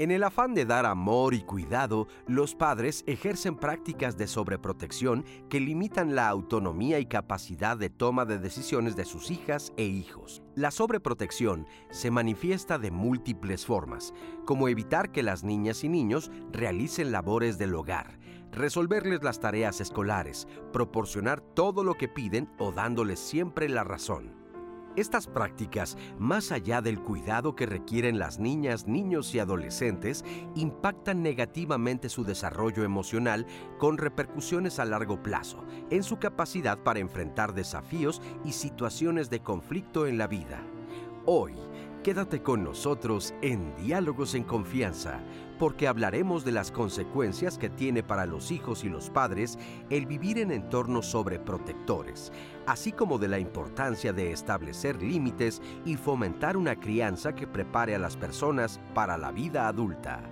En el afán de dar amor y cuidado, los padres ejercen prácticas de sobreprotección que limitan la autonomía y capacidad de toma de decisiones de sus hijas e hijos. La sobreprotección se manifiesta de múltiples formas, como evitar que las niñas y niños realicen labores del hogar, resolverles las tareas escolares, proporcionar todo lo que piden o dándoles siempre la razón. Estas prácticas, más allá del cuidado que requieren las niñas, niños y adolescentes, impactan negativamente su desarrollo emocional con repercusiones a largo plazo en su capacidad para enfrentar desafíos y situaciones de conflicto en la vida. Hoy, quédate con nosotros en Diálogos en Confianza porque hablaremos de las consecuencias que tiene para los hijos y los padres el vivir en entornos sobreprotectores, así como de la importancia de establecer límites y fomentar una crianza que prepare a las personas para la vida adulta.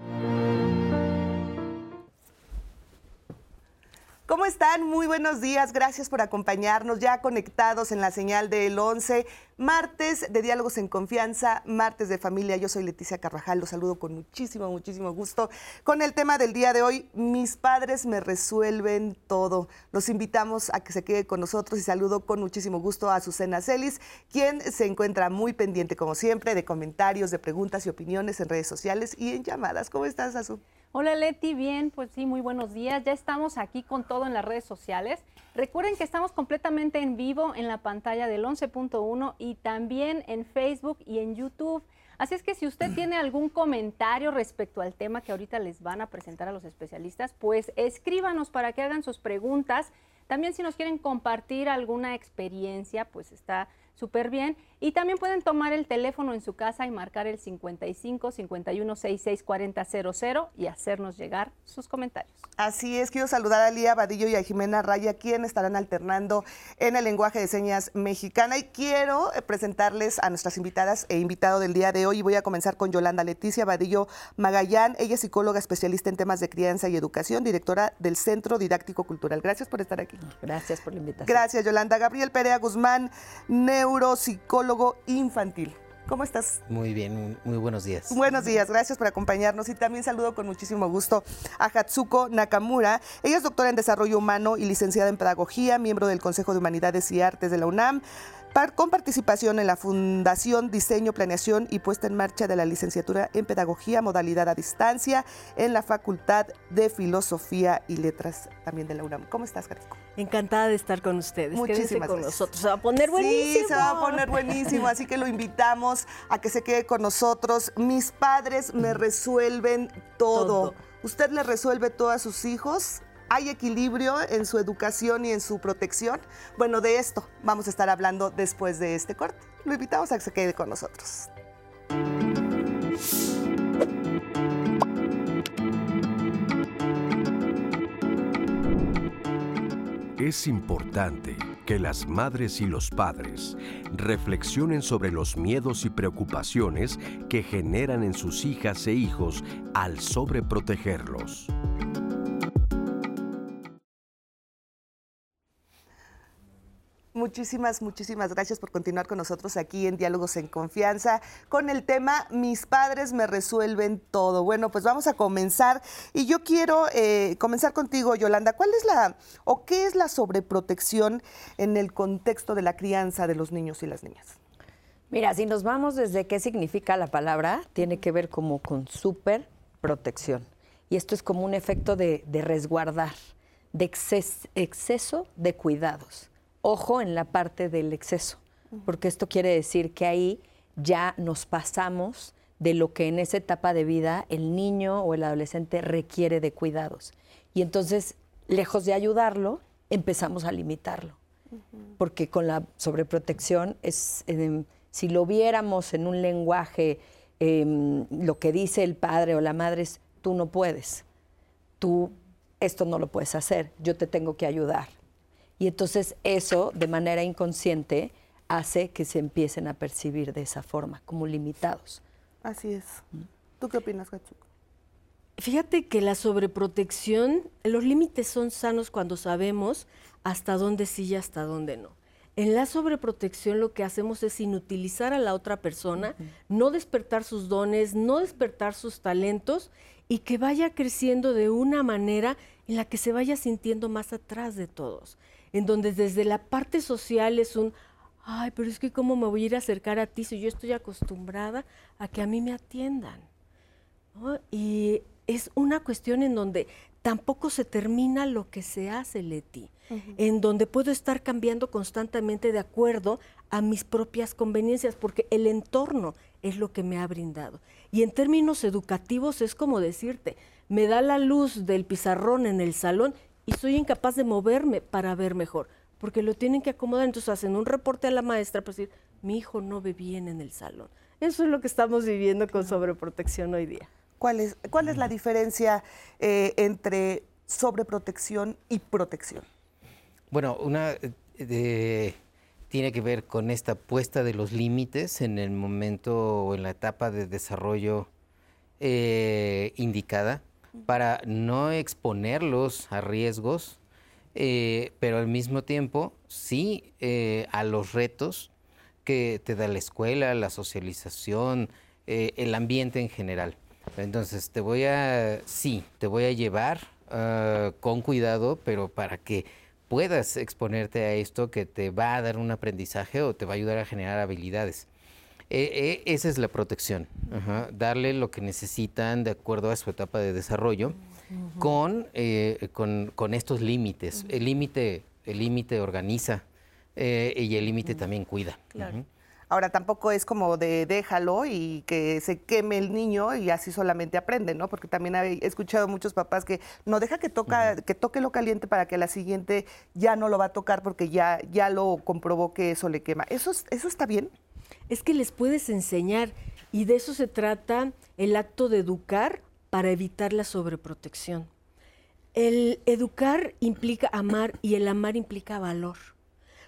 ¿Cómo están? Muy buenos días. Gracias por acompañarnos ya conectados en la señal del 11. Martes de Diálogos en Confianza, martes de familia. Yo soy Leticia Carvajal. Los saludo con muchísimo, muchísimo gusto. Con el tema del día de hoy, mis padres me resuelven todo. Los invitamos a que se quede con nosotros y saludo con muchísimo gusto a Azucena Celis, quien se encuentra muy pendiente, como siempre, de comentarios, de preguntas y opiniones en redes sociales y en llamadas. ¿Cómo estás, Azu? Hola Leti, bien, pues sí, muy buenos días. Ya estamos aquí con todo en las redes sociales. Recuerden que estamos completamente en vivo en la pantalla del 11.1 y también en Facebook y en YouTube. Así es que si usted tiene algún comentario respecto al tema que ahorita les van a presentar a los especialistas, pues escríbanos para que hagan sus preguntas. También si nos quieren compartir alguna experiencia, pues está súper bien. Y también pueden tomar el teléfono en su casa y marcar el 55 51 66 40 00 y hacernos llegar sus comentarios. Así es, quiero saludar a Lía Vadillo y a Jimena Raya, quien estarán alternando en el lenguaje de señas mexicana. Y quiero eh, presentarles a nuestras invitadas e invitado del día de hoy. Y voy a comenzar con Yolanda Leticia Vadillo Magallán. Ella es psicóloga especialista en temas de crianza y educación, directora del Centro Didáctico Cultural. Gracias por estar aquí. Gracias por la invitación. Gracias, Yolanda. Gabriel Perea Guzmán, neuropsicólogo infantil. ¿Cómo estás? Muy bien, muy buenos días. Buenos días, gracias por acompañarnos y también saludo con muchísimo gusto a Hatsuko Nakamura. Ella es doctora en Desarrollo Humano y licenciada en Pedagogía, miembro del Consejo de Humanidades y Artes de la UNAM con participación en la Fundación Diseño, Planeación y Puesta en Marcha de la Licenciatura en Pedagogía, modalidad a distancia, en la Facultad de Filosofía y Letras también de la UNAM. ¿Cómo estás, Jalisco? Encantada de estar con ustedes. Muchísimas con gracias. nosotros. Se va a poner buenísimo. Sí, se va a poner buenísimo, así que lo invitamos a que se quede con nosotros. Mis padres me resuelven todo. Todo. ¿Usted le resuelve todo a sus hijos? ¿Hay equilibrio en su educación y en su protección? Bueno, de esto vamos a estar hablando después de este corte. Lo invitamos a que se quede con nosotros. Es importante que las madres y los padres reflexionen sobre los miedos y preocupaciones que generan en sus hijas e hijos al sobreprotegerlos. Muchísimas, muchísimas gracias por continuar con nosotros aquí en Diálogos en Confianza con el tema Mis padres me resuelven todo. Bueno, pues vamos a comenzar y yo quiero eh, comenzar contigo, Yolanda. ¿Cuál es la o qué es la sobreprotección en el contexto de la crianza de los niños y las niñas? Mira, si nos vamos desde qué significa la palabra, tiene que ver como con súper protección. Y esto es como un efecto de, resguardar, de exces- exceso de cuidados. Ojo en la parte del exceso, porque esto quiere decir que ahí ya nos pasamos de lo que en esa etapa de vida el niño o el adolescente requiere de cuidados. Y entonces, lejos de ayudarlo, empezamos a limitarlo. Porque con la sobreprotección es, em, si lo viéramos en un lenguaje, em, lo que dice el padre o la madre es, tú no puedes, tú esto no lo puedes hacer, yo te tengo que ayudar. Y entonces eso, de manera inconsciente, hace que se empiecen a percibir de esa forma, como limitados. Así es. ¿Tú qué opinas, Hatsuko? Fíjate que la sobreprotección, los límites son sanos cuando sabemos hasta dónde sí y hasta dónde no. En la sobreprotección lo que hacemos es inutilizar a la otra persona, no despertar sus dones, no despertar sus talentos y que vaya creciendo de una manera en la que se vaya sintiendo más atrás de todos, en donde desde la parte social es un, ay, pero es que cómo me voy a ir a acercar a ti si yo estoy acostumbrada a que a mí me atiendan. Y es una cuestión en donde tampoco se termina lo que se hace, Leti en donde puedo estar cambiando constantemente de acuerdo a mis propias conveniencias, porque el entorno es lo que me ha brindado. Y en términos educativos es como decirte, me da la luz del pizarrón en el salón y soy incapaz de moverme para ver mejor, porque lo tienen que acomodar. Entonces hacen un reporte a la maestra para decir, mi hijo no ve bien en el salón. Eso es lo que estamos viviendo con sobreprotección hoy día. ¿Cuál es, cuál es la diferencia eh, entre sobreprotección y protección? Bueno, una eh, tiene que ver con esta puesta de los límites en el momento o en la etapa de desarrollo eh, indicada para no exponerlos a riesgos, eh, pero al mismo tiempo sí a los retos que te da la escuela, la socialización, el ambiente en general. Entonces te voy a, sí, te voy a llevar ah, con cuidado, pero para que puedas exponerte a esto que te va a dar un aprendizaje o te va a ayudar a generar habilidades. E, e, esa es la protección, darle lo que necesitan de acuerdo a su etapa de desarrollo eh, con, con, estos límites. El límite el límite organiza eh, y el límite también cuida. Ahora tampoco es como de déjalo y que se queme el niño y así solamente aprende, ¿no? Porque también he escuchado muchos papás que no deja que toca, que toque lo caliente para que la siguiente ya no lo va a tocar porque ya, ya lo comprobó que eso le quema. ¿Eso, ¿Eso está bien? Es que les puedes enseñar y de eso se trata el acto de educar para evitar la sobreprotección. El educar implica amar y el amar implica valor.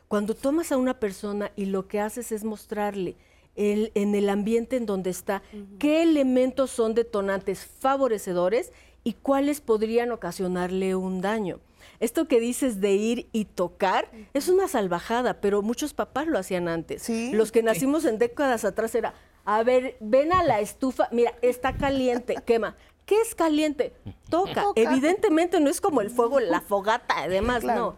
Cuando tomas a una persona y lo que haces es mostrarle en el ambiente en donde está qué elementos son detonantes favorecedores y cuáles podrían ocasionarle un daño. Esto que dices de ir y tocar es una salvajada, pero muchos papás lo hacían antes. Los que nacimos en décadas atrás era, a ver, ven a la estufa, mira, está caliente, quema. ¿Qué es caliente? Toca. Evidentemente no es como el fuego, la fogata, además, no.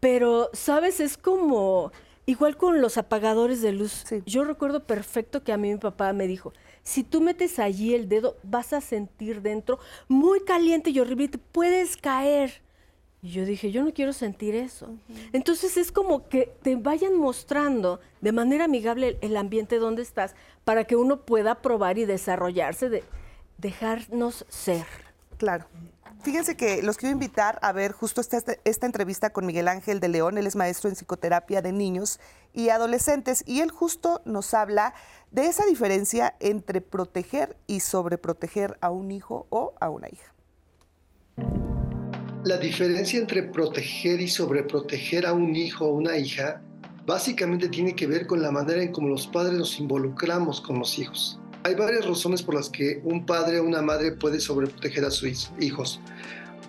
Pero, ¿sabes? Es como igual con los apagadores de luz. Yo recuerdo perfecto que a mí mi papá me dijo, si tú metes allí el dedo, vas a sentir dentro muy caliente y horrible, te puedes caer. Y yo dije, yo no quiero sentir eso. Entonces es como que te vayan mostrando de manera amigable el ambiente donde estás para que uno pueda probar y desarrollarse, de dejarnos ser. Claro. Fíjense que los quiero invitar a ver justo esta, esta, entrevista con Miguel Ángel de León. Él es maestro en psicoterapia de niños y adolescentes y él justo nos habla de esa diferencia entre proteger y sobreproteger a un hijo o a una hija. La diferencia entre proteger y sobreproteger a un hijo o una hija básicamente tiene que ver con la manera en cómo los padres nos involucramos con los hijos. Hay varias razones por las que un padre o una madre puede sobreproteger a sus hijos.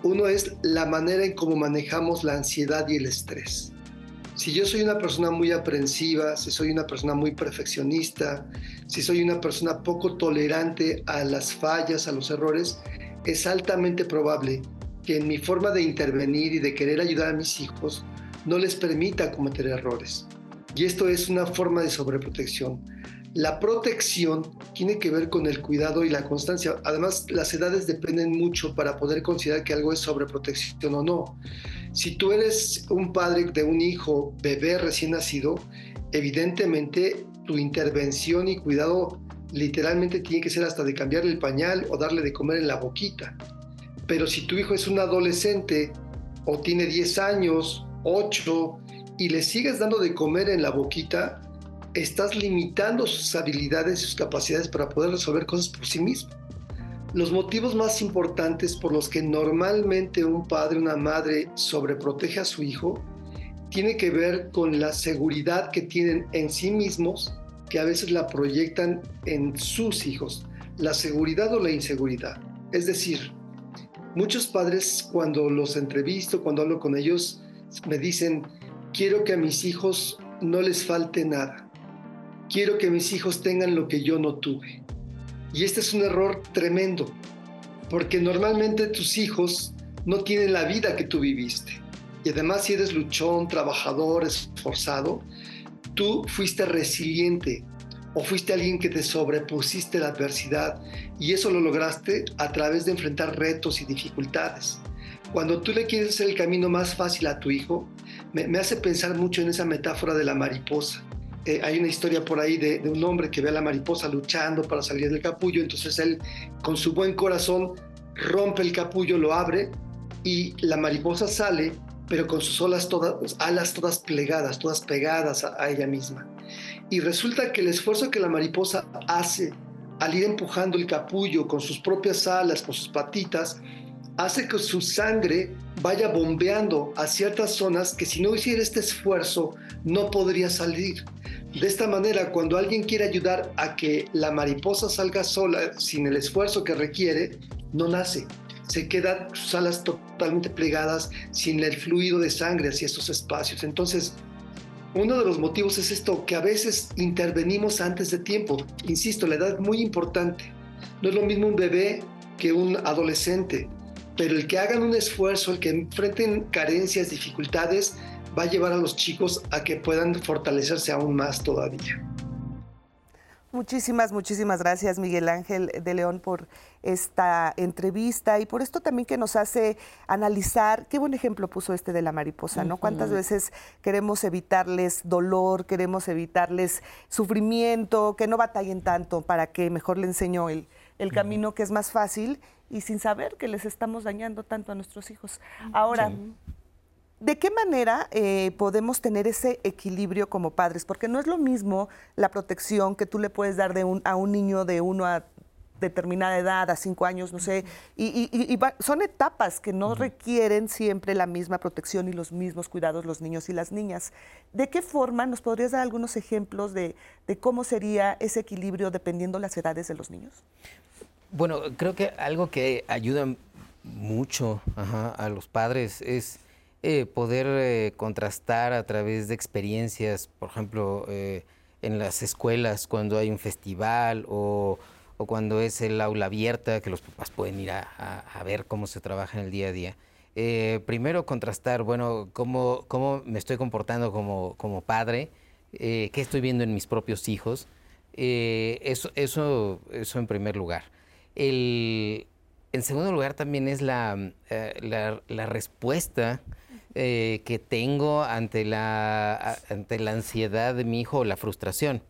Uno es la manera en cómo manejamos la ansiedad y el estrés. Si yo soy una persona muy aprensiva, si soy una persona muy perfeccionista, si soy una persona poco tolerante a las fallas, a los errores, es altamente probable que en mi forma de intervenir y de querer ayudar a mis hijos no les permita cometer errores. Y esto es una forma de sobreprotección. La protección tiene que ver con el cuidado y la constancia. Además, las edades dependen mucho para poder considerar que algo es sobreprotección o no. Si tú eres un padre de un hijo bebé recién nacido, evidentemente tu intervención y cuidado literalmente tiene que ser hasta de cambiarle el pañal o darle de comer en la boquita. Pero si tu hijo es un adolescente o tiene 10 años, 8, y le sigues dando de comer en la boquita, estás limitando sus habilidades y sus capacidades para poder resolver cosas por sí mismo. Los motivos más importantes por los que normalmente un padre una madre sobreprotege a su hijo tiene que ver con la seguridad que tienen en sí mismos, que a veces la proyectan en sus hijos, la seguridad o la inseguridad. Es decir, muchos padres cuando los entrevisto, cuando hablo con ellos, me dicen, quiero que a mis hijos no les falte nada. Quiero que mis hijos tengan lo que yo no tuve. Y este es un error tremendo, porque normalmente tus hijos no tienen la vida que tú viviste. Y además si eres luchón, trabajador, esforzado, tú fuiste resiliente o fuiste alguien que te sobrepusiste la adversidad y eso lo lograste a través de enfrentar retos y dificultades. Cuando tú le quieres hacer el camino más fácil a tu hijo, me, hace pensar mucho en esa metáfora de la mariposa. Eh, hay una historia por ahí de, un hombre que ve a la mariposa luchando para salir del capullo, entonces él con su buen corazón rompe el capullo, lo abre y la mariposa sale, pero con sus alas todas, alas todas plegadas, todas pegadas a, ella misma. Y resulta que el esfuerzo que la mariposa hace al ir empujando el capullo con sus propias alas, con sus patitas, hace que su sangre vaya bombeando a ciertas zonas que si no hiciera este esfuerzo no podría salir. De esta manera, cuando alguien quiere ayudar a que la mariposa salga sola sin el esfuerzo que requiere, no nace se quedan sus alas totalmente plegadas sin el fluido de sangre hacia estos espacios. Entonces, uno de los motivos es esto, que a veces intervenimos antes de tiempo. Insisto, la edad es muy importante. No es lo mismo un bebé que un adolescente, pero el que hagan un esfuerzo, el que enfrenten carencias, dificultades, va a llevar a los chicos a que puedan fortalecerse aún más todavía. Muchísimas, muchísimas gracias Miguel Ángel de León por esta entrevista y por esto también que nos hace analizar, qué buen ejemplo puso este de la mariposa, ¿no? ¿Cuántas veces queremos evitarles dolor, queremos evitarles sufrimiento, que no batallen tanto para que mejor le enseño el, camino que es más fácil y sin saber que les estamos dañando tanto a nuestros hijos? Ahora, ¿De qué manera eh, podemos tener ese equilibrio como padres? Porque no es lo mismo la protección que tú le puedes dar de un, a un niño de uno a determinada edad, a cinco años, no sé, y, son etapas que no requieren siempre la misma protección y los mismos cuidados los niños y las niñas. ¿De qué forma nos podrías dar algunos ejemplos de, cómo sería ese equilibrio dependiendo las edades de los niños? Bueno, creo que algo que ayuda mucho a los padres es eh, poder eh, contrastar a través de experiencias, por ejemplo, eh, en las escuelas cuando hay un festival o, cuando es el aula abierta, que los papás pueden ir a, ver cómo se trabaja en el día a día. primero contrastar, bueno, cómo, cómo me estoy comportando como, como padre, qué estoy viendo en mis propios hijos. eso, eso, eso en primer lugar. El, en segundo lugar también es la, la respuesta eh, que tengo ante la, ante la ansiedad de mi hijo o la frustración.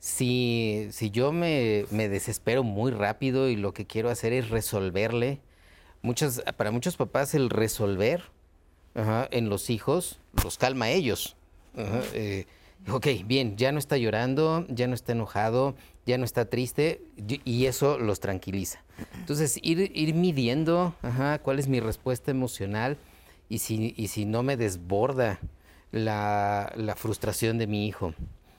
Si, si yo me, me, desespero muy rápido y lo que quiero hacer es resolverle, muchas, para muchos papás el resolver en los hijos los calma a ellos. Eh, ok, bien, ya no está llorando, ya no está enojado, ya no está triste y eso los tranquiliza. Entonces, ir, ir midiendo cuál es mi respuesta emocional y si, y si no me desborda la, la, frustración de mi hijo.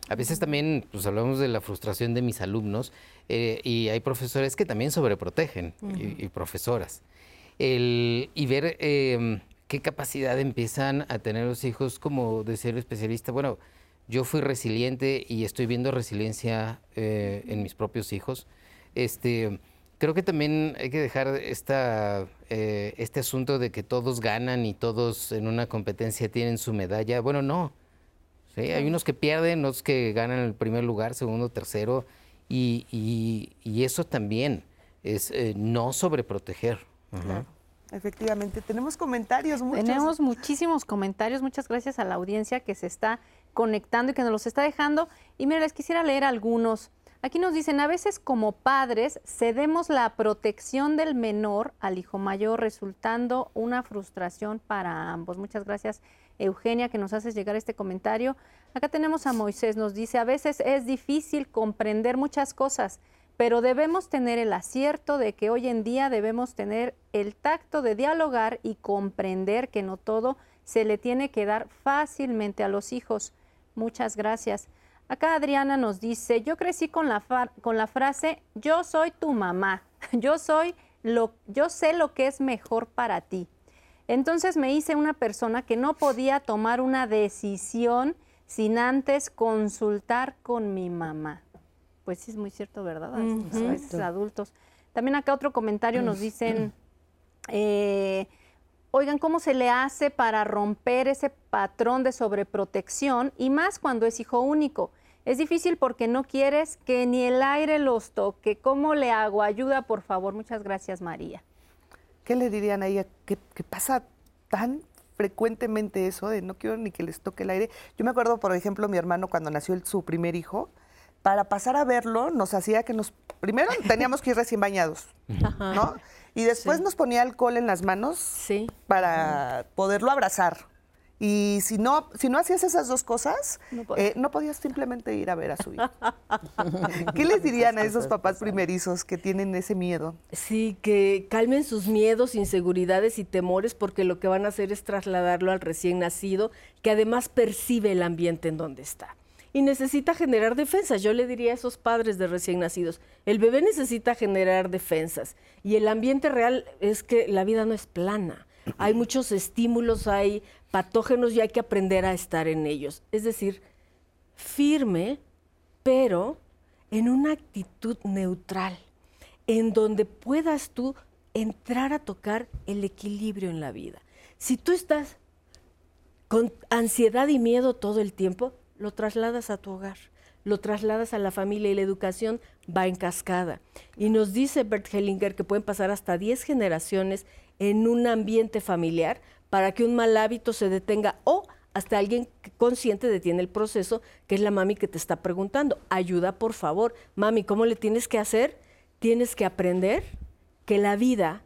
A veces también pues, hablamos de la frustración de mis alumnos eh, y hay profesores que también sobreprotegen y, profesoras. El, y ver em, qué capacidad empiezan a tener los hijos como de ser especialista. Bueno, yo fui resiliente y estoy viendo resiliencia eh, en mis propios hijos. Este, creo que también hay que dejar esta, eh, este asunto de que todos ganan y todos en una competencia tienen su medalla. Bueno, no. Hay unos que pierden, otros que ganan el primer lugar, segundo, tercero, y, y, eso también es eh, no sobreproteger. Efectivamente, tenemos comentarios. Muchos. Tenemos muchísimos comentarios, muchas gracias a la audiencia que se está conectando y que nos los está dejando. Y mira, les quisiera leer algunos. Aquí nos dicen, a veces como padres cedemos la protección del menor al hijo mayor, resultando una frustración para ambos. Muchas gracias, Eugenia, que nos haces llegar este comentario. Acá tenemos a Moisés, nos dice, a veces es difícil comprender muchas cosas, pero debemos tener el acierto de que hoy en día debemos tener el tacto de dialogar y comprender que no todo se le tiene que dar fácilmente a los hijos. Muchas gracias. Acá Adriana nos dice, yo crecí con la, con la frase, yo soy tu mamá, yo, soy lo, yo sé lo que es mejor para ti. Entonces me hice una persona que no podía tomar una decisión sin antes consultar con mi mamá. Pues sí, es muy cierto, ¿verdad? A veces- a veces adultos. También acá otro comentario nos dicen, eh, oigan, ¿cómo se le hace para romper ese patrón de sobreprotección y más cuando es hijo único? Es difícil porque no quieres que ni el aire los toque. ¿Cómo le hago? Ayuda, por favor. Muchas gracias, María. ¿Qué le dirían a ella? ¿Qué, qué pasa tan frecuentemente eso de no quiero ni que les toque el aire? Yo me acuerdo, por ejemplo, mi hermano cuando nació el- su primer hijo, para pasar a verlo nos hacía que nos... Primero teníamos que ir recién bañados, ¿no? Y después nos ponía alcohol en las manos Sí. para poderlo abrazar. Y si no, si no hacías esas dos cosas, No podía. no podías simplemente ir a ver a su hijo. ¿Qué les dirían a esos papás primerizos que tienen ese miedo? Sí, que calmen sus miedos, inseguridades y temores porque lo que van a hacer es trasladarlo al recién nacido, que además percibe el ambiente en donde está. Y necesita generar defensas. Yo le diría a esos padres de recién nacidos, el bebé necesita generar defensas. Y el ambiente real es que la vida no es plana. Hay muchos estímulos, hay patógenos y hay que aprender a estar en ellos. Es decir, firme, pero en una actitud neutral, en donde puedas tú entrar a tocar el equilibrio en la vida. Si tú estás con ansiedad y miedo todo el tiempo, lo trasladas a tu hogar, lo trasladas a la familia y la educación va en cascada. Y nos dice Bert Hellinger que pueden pasar hasta 10 generaciones en un ambiente familiar para que un mal hábito se detenga o hasta alguien consciente detiene el proceso, que es la mami que te está preguntando. Ayuda, por favor. Mami, ¿cómo le tienes que hacer? Tienes que aprender que la vida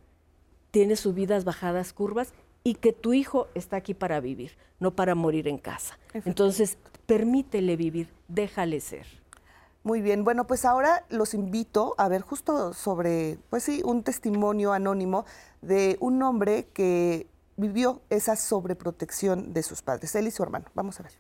tiene subidas, bajadas, curvas y que tu hijo está aquí para vivir, no para morir en casa. Entonces, permítele vivir, déjale ser. Muy bien, bueno, pues ahora los invito a ver justo sobre, pues sí, un testimonio anónimo de un hombre que vivió esa sobreprotección de sus padres, él y su hermano. Vamos a ver.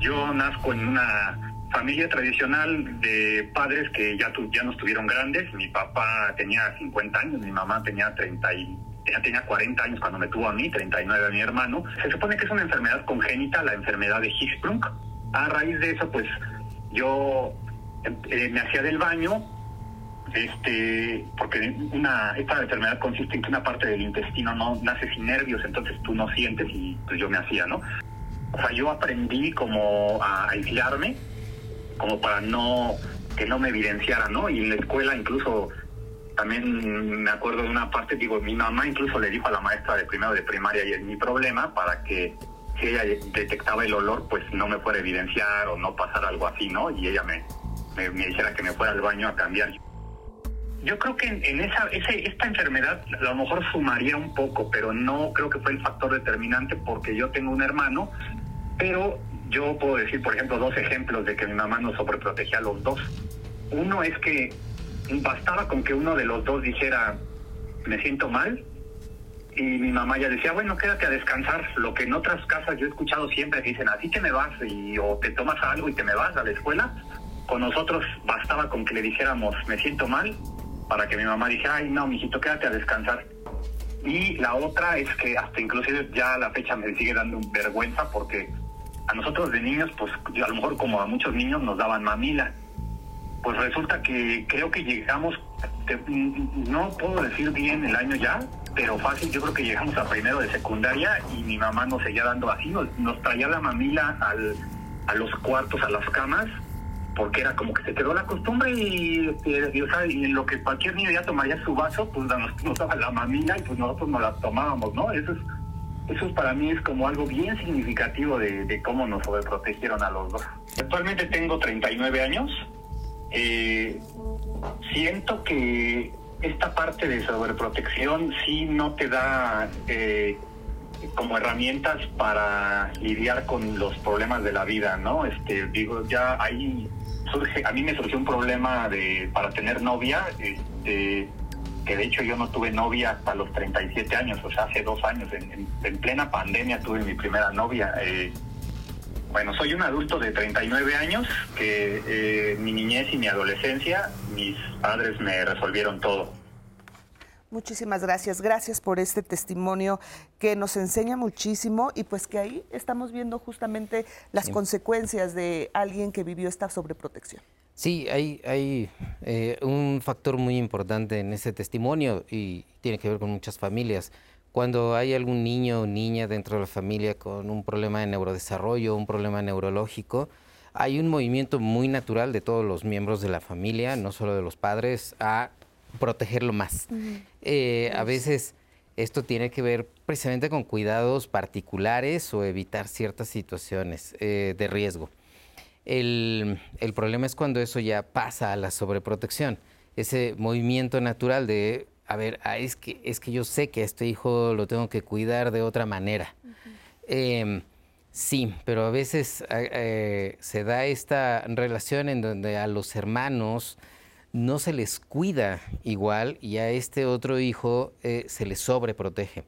Yo nazco en una familia tradicional de padres que ya, tu- ya no estuvieron grandes. Mi papá tenía 50 años, mi mamá tenía 30 y, tenía 40 años cuando me tuvo a mí, 39 a mi hermano. Se supone que es una enfermedad congénita, la enfermedad de Hirschsprung. A raíz de eso, pues yo eh, me hacía del baño, este, porque una, esta enfermedad consiste en que una parte del intestino no nace sin nervios, entonces tú no sientes y pues yo me hacía, ¿no? O sea, yo aprendí como a aislarme, como para no, que no me evidenciara, ¿no? Y en la escuela incluso también me acuerdo de una parte, digo, mi mamá incluso le dijo a la maestra de primero de primaria es mi problema para que si ella detectaba el olor, pues no me fuera a evidenciar o no pasara algo así, ¿no? Y ella me, me, me dijera que me fuera al baño a cambiar. Yo creo que en, en esa, ese, esta enfermedad a lo mejor sumaría un poco, pero no creo que fue el factor determinante porque yo tengo un hermano, pero yo puedo decir, por ejemplo, dos ejemplos de que mi mamá nos sobreprotegía a los dos. Uno es que bastaba con que uno de los dos dijera, me siento mal, y mi mamá ya decía, bueno, quédate a descansar. Lo que en otras casas yo he escuchado siempre que dicen, así te me vas, y, o te tomas algo y te me vas a la escuela. Con nosotros bastaba con que le dijéramos, me siento mal, para que mi mamá dijera, ay, no, mijito, quédate a descansar. Y la otra es que hasta inclusive ya la fecha me sigue dando vergüenza porque a nosotros de niños, pues a lo mejor como a muchos niños nos daban mamila. Pues resulta que creo que llegamos, te- no puedo decir bien el año ya, pero fácil, yo creo que llegamos a primero de secundaria y mi mamá nos seguía dando así, nos, traía la mamila al, a los cuartos, a las camas, porque era como que se quedó la costumbre y, y, o sea, y en lo que cualquier niño ya tomaría su vaso, pues nos, nos daba la mamila y pues nosotros nos la tomábamos, ¿no? Eso es, eso es para mí es como algo bien significativo de, de cómo nos sobreprotegieron a los dos. Actualmente tengo 39 años. Eh, siento que esta parte de sobreprotección sí no te da eh, como herramientas para lidiar con los problemas de la vida, ¿no? Este, digo, ya ahí surge, a mí me surgió un problema de para tener novia, este, que de hecho yo no tuve novia hasta los 37 años, o sea, hace dos años, en, en- en plena pandemia tuve mi primera novia. eh, bueno, soy un adulto de 39 años que eh, mi niñez y mi adolescencia, mis padres me resolvieron todo. Muchísimas gracias. Gracias por este testimonio que nos enseña muchísimo y pues que ahí estamos viendo justamente las consecuencias de alguien que vivió esta sobreprotección. Sí, hay, hay eh, un factor muy importante en ese testimonio y tiene que ver con muchas familias. Cuando hay algún niño o niña dentro de la familia con un problema de neurodesarrollo, un problema neurológico, hay un movimiento muy natural de todos los miembros de la familia, no solo de los padres, a protegerlo más. Eh, a veces esto tiene que ver precisamente con cuidados particulares o evitar ciertas situaciones eh, de riesgo. El, el, problema es cuando eso ya pasa a la sobreprotección, ese movimiento natural de, a ver, ah, es, que, es que yo sé que a este hijo lo tengo que cuidar de otra manera. Em, sí, pero a veces eh, se da esta relación en donde a los hermanos, no se les cuida igual y a este otro hijo eh, se les sobreprotege.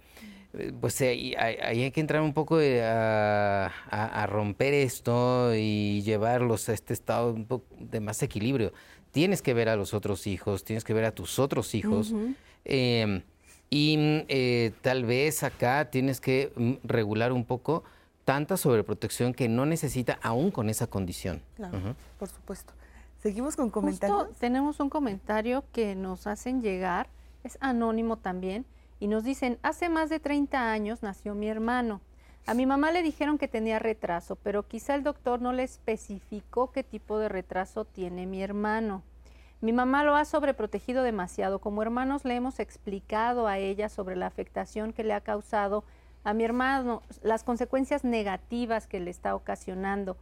Eh, pues ahí, hay que entrar un poco a, romper esto y llevarlos a este estado de más equilibrio. Tienes que ver a los otros hijos, tienes que ver a tus otros hijos. Em, y eh, tal vez acá tienes que mm, regular un poco tanta sobreprotección que no necesita aún con esa condición. Claro, por supuesto. Seguimos con comentarios. tenemos un comentario que nos hacen llegar, es anónimo también, y nos dicen, hace más de 30 años nació mi hermano. A mi mamá le dijeron que tenía retraso, pero quizá el doctor no le especificó qué tipo de retraso tiene mi hermano. Mi mamá lo ha sobreprotegido demasiado. Como hermanos le hemos explicado a ella sobre la afectación que le ha causado a mi hermano, las consecuencias negativas que le está ocasionando.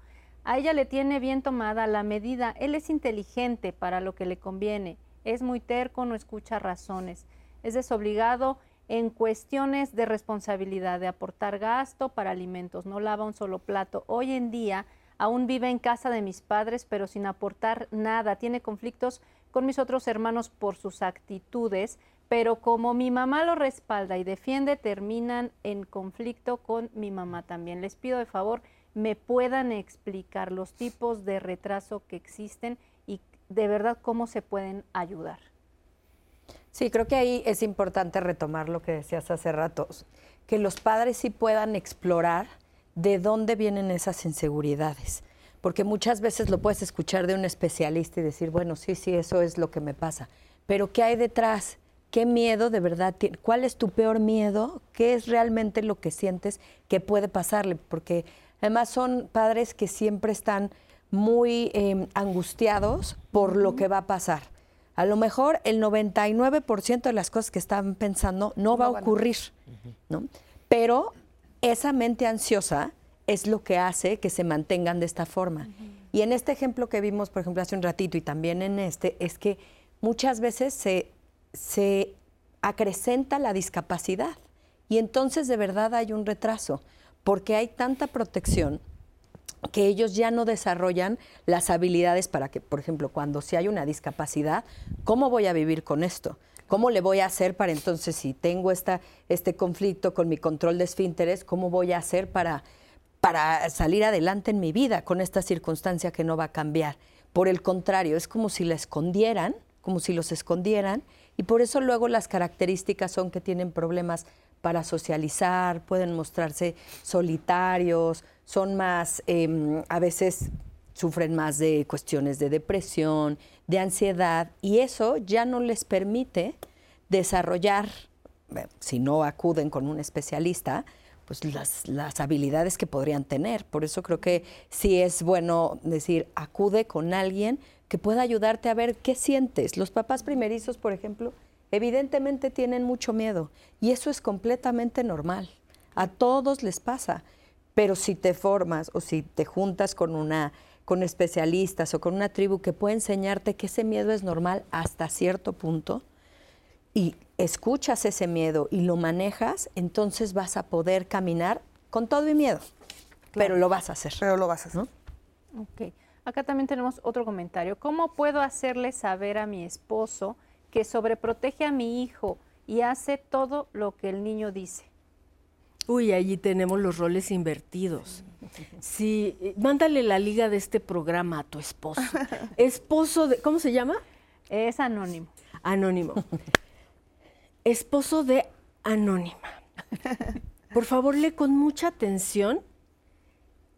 A ella le tiene bien tomada la medida. Él es inteligente para lo que le conviene. Es muy terco, no escucha razones. Es desobligado en cuestiones de responsabilidad, de aportar gasto para alimentos. No lava un solo plato. Hoy en día aún vive en casa de mis padres, pero sin aportar nada. Tiene conflictos con mis otros hermanos por sus actitudes, pero como mi mamá lo respalda y defiende, terminan en conflicto con mi mamá también. Les pido de favor me puedan explicar los tipos de retraso que existen y de verdad cómo se pueden ayudar. Sí, creo que ahí es importante retomar lo que decías hace rato, que los padres sí puedan explorar de dónde vienen esas inseguridades, porque muchas veces lo puedes escuchar de un especialista y decir, bueno, sí, sí, eso es lo que me pasa, pero ¿qué hay detrás? ¿Qué miedo de verdad? ¿Cuál es tu peor miedo? ¿Qué es realmente lo que sientes que puede pasarle? Porque Además son padres que siempre están muy em, angustiados por lo que va a pasar. A lo mejor el 99% de las cosas que están pensando no, va a ocurrir, ¿no? Pero esa mente ansiosa es lo que hace que se mantengan de esta forma. Y en este ejemplo que vimos, por ejemplo, hace un ratito y también en este, es que muchas veces se, se acrecenta la discapacidad y entonces de verdad hay un retraso porque hay tanta protección que ellos ya no desarrollan las habilidades para que, por ejemplo, cuando si hay una discapacidad, ¿cómo voy a vivir con esto? ¿Cómo le voy a hacer para entonces, si tengo esta, este conflicto con mi control de esfínteres, cómo voy a hacer para, para salir adelante en mi vida con esta circunstancia que no va a cambiar? Por el contrario, es como si la escondieran, como si los escondieran, y por eso luego las características son que tienen problemas para socializar, pueden mostrarse solitarios, son más, em, a veces sufren más de cuestiones de depresión, de ansiedad, y eso ya no les permite desarrollar, si no acuden con un especialista, pues las, las, habilidades que podrían tener. Por eso creo que sí es bueno decir, acude con alguien que pueda ayudarte a ver qué sientes. Los papás primerizos, por ejemplo, evidentemente tienen mucho miedo y eso es completamente normal. A todos les pasa, pero si te formas o si te juntas con una con especialistas o con una tribu que puede enseñarte que ese miedo es normal hasta cierto punto y escuchas ese miedo y lo manejas, entonces vas a poder caminar con todo y miedo, pero lo vas a hacer. Pero lo vas a hacer. Ok. Acá también tenemos otro comentario. ¿Cómo puedo hacerle saber a mi esposo que sobreprotege a mi hijo y hace todo lo que el niño dice. Uy, allí tenemos los roles invertidos. Sí, mándale la liga de este programa a tu esposo. Esposo de, ¿cómo se llama? Es anónimo. Anónimo. esposo de Anónima. Por favor, lee con mucha atención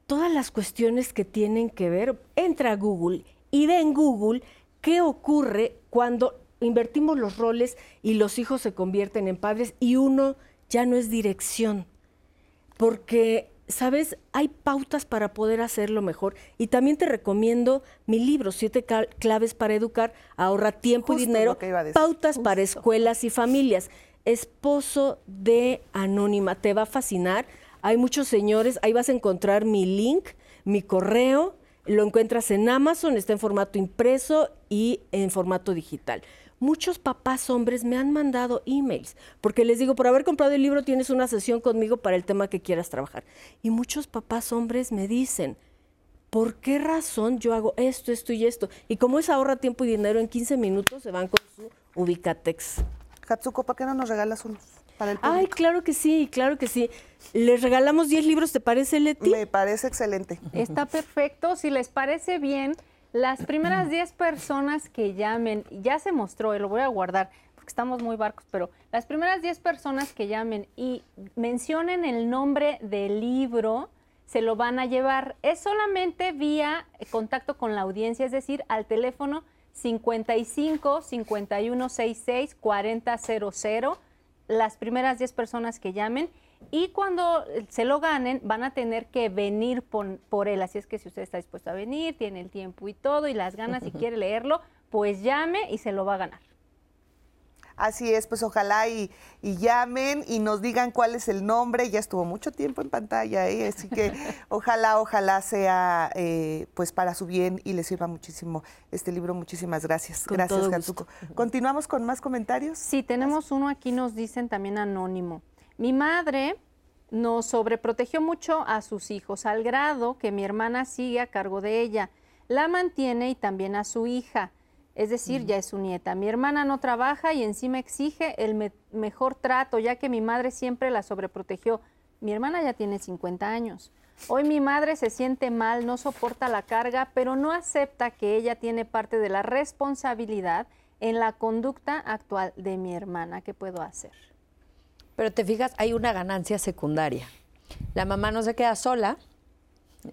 todas las cuestiones que tienen que ver. Entra a Google y ve en Google qué ocurre cuando invertimos los roles y los hijos se convierten en padres y uno ya no es dirección. Porque, ¿sabes? Hay pautas para poder hacerlo mejor. Y también te recomiendo mi libro, Siete claves para educar, ahorra tiempo y dinero, pautas para escuelas y familias. Esposo de Anónima, te va a fascinar. Hay muchos señores, ahí vas a encontrar mi link, mi correo, lo encuentras en Amazon, está en formato impreso y en formato digital muchos papás hombres me han mandado emails, porque les digo, por haber comprado el libro tienes una sesión conmigo para el tema que quieras trabajar. Y muchos papás hombres me dicen, ¿por qué razón yo hago esto, esto y esto? Y como es ahorra tiempo y dinero, en 15 minutos se van con su Ubicatex. Hatsuko, ¿por qué no nos regalas unos? Para el Ay, claro que sí, claro que sí. Les regalamos 10 libros, ¿te parece, Leti? Me parece excelente. Está perfecto. Si les parece bien, las primeras 10 personas que llamen, ya se mostró, y lo voy a guardar porque estamos muy barcos, pero las primeras 10 personas que llamen y mencionen el nombre del libro, se lo van a llevar. Es solamente vía contacto con la audiencia, es decir, al teléfono 55 5166 4000. Las primeras 10 personas que llamen y cuando se lo ganen, van a tener que venir por, él. Así es que si usted está dispuesto a venir, tiene el tiempo y todo, y las ganas y quiere leerlo, pues llame y se lo va a ganar. Así es, pues ojalá y, llamen y nos digan cuál es el nombre. Ya estuvo mucho tiempo en pantalla, ¿eh? así que ojalá, ojalá sea eh, pues para su bien y les sirva muchísimo este libro. Muchísimas gracias. gracias, Katsuko. ¿Continuamos con más comentarios? Sí, tenemos uno aquí, nos dicen también anónimo. Mi madre nos sobreprotegió mucho a sus hijos, al grado que mi hermana sigue a cargo de ella. La mantiene y también a su hija, es decir, ya es su nieta. Mi hermana no trabaja y encima exige el mejor trato, ya que mi madre siempre la sobreprotegió. Mi hermana ya tiene 50 años. Hoy mi madre se siente mal, no soporta la carga, pero no acepta que ella tiene parte de la responsabilidad en la conducta actual de mi hermana. ¿Qué puedo hacer? Pero te fijas, hay una ganancia secundaria. La mamá no se queda sola,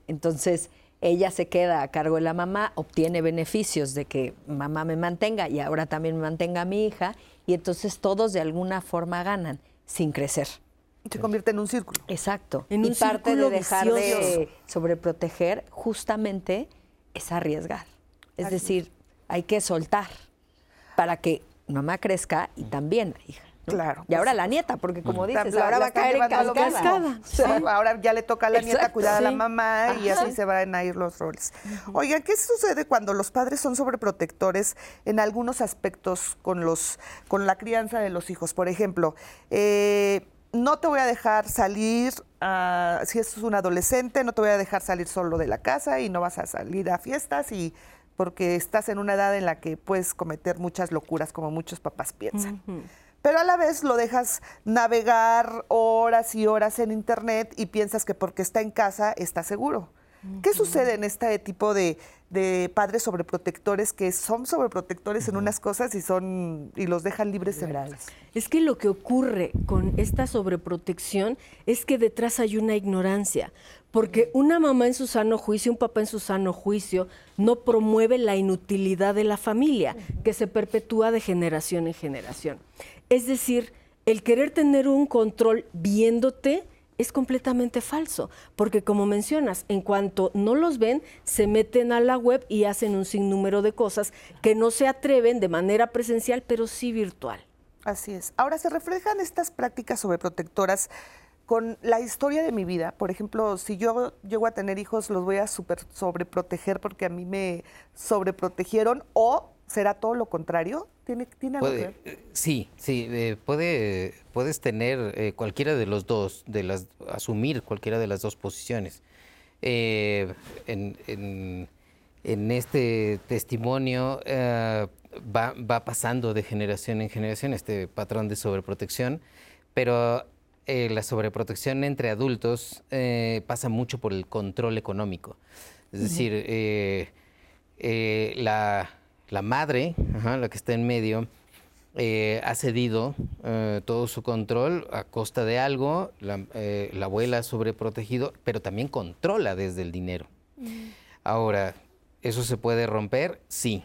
entonces ella se queda a cargo de la mamá, obtiene beneficios de que mamá me mantenga y ahora también me mantenga a mi hija, y entonces todos de alguna forma ganan sin crecer. Se convierte en un círculo. Exacto. y parte de dejar de sobreproteger justamente es arriesgar. Es decir, hay que soltar para que mamá crezca y también la hija. Claro. Y ahora la nieta, porque como dices, ahora va a caer en cascada. ahora ya le toca a la nieta cuidar a la mamá y así se van a ir los roles. Oigan, ¿qué sucede cuando los padres son sobreprotectores en algunos aspectos con, los, con la crianza de los hijos? Por ejemplo, eh, no te voy a dejar salir, si es un adolescente, no te voy a dejar salir solo de la casa y no vas a salir a fiestas y porque estás en una edad en la que puedes cometer muchas locuras como muchos papás piensan pero a la vez lo dejas navegar horas y horas en Internet y piensas que porque está en casa está seguro. ¿Qué sucede en este tipo de, padres sobreprotectores que son sobreprotectores en unas cosas y son y los dejan libres en otras? Es que lo que ocurre con esta sobreprotección es que detrás hay una ignorancia, porque una mamá en su sano juicio, un papá en su sano juicio, no promueve la inutilidad de la familia, que se perpetúa de generación en generación. Es decir, el querer tener un control viéndote es completamente falso, porque como mencionas, en cuanto no los ven, se meten a la web y hacen un sinnúmero de cosas que no se atreven de manera presencial, pero sí virtual. Así es. Ahora, ¿se reflejan estas prácticas sobreprotectoras con la historia de mi vida? Por ejemplo, si yo llego a tener hijos, los voy a super sobreproteger porque a mí me sobreprotegieron o será todo lo contrario. ¿Tiene, tiene algo que ver? Eh, sí, sí, eh, puede, puedes tener eh, cualquiera de los dos, de las, asumir cualquiera de las dos posiciones. En, en, este testimonio va, va, pasando de generación en generación este patrón de sobreprotección, pero la sobreprotección entre adultos pasa mucho por el control económico. Es decir, la la madre, la que está en medio, eh, ha cedido eh, todo su control a costa de algo, la, eh, la abuela ha sobreprotegido, pero también controla desde el dinero. Ahora, ¿eso se puede romper? Sí.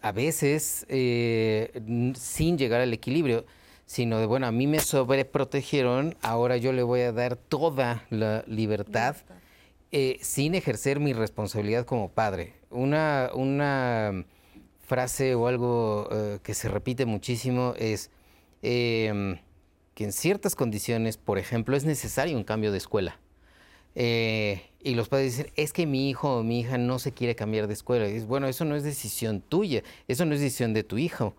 A veces sin llegar al equilibrio, sino de, bueno, a mí me sobreprotegieron, ahora yo le voy a dar toda la libertad sin ejercer mi responsabilidad como padre. Una, una frase o algo eh, que se repite muchísimo es em, que en ciertas condiciones, por ejemplo, es necesario un cambio de escuela. Eh, y los padres dicen, es que mi hijo o mi hija no se quiere cambiar de escuela. Y dices, bueno, eso no es decisión tuya, eso no es decisión de tu hijo,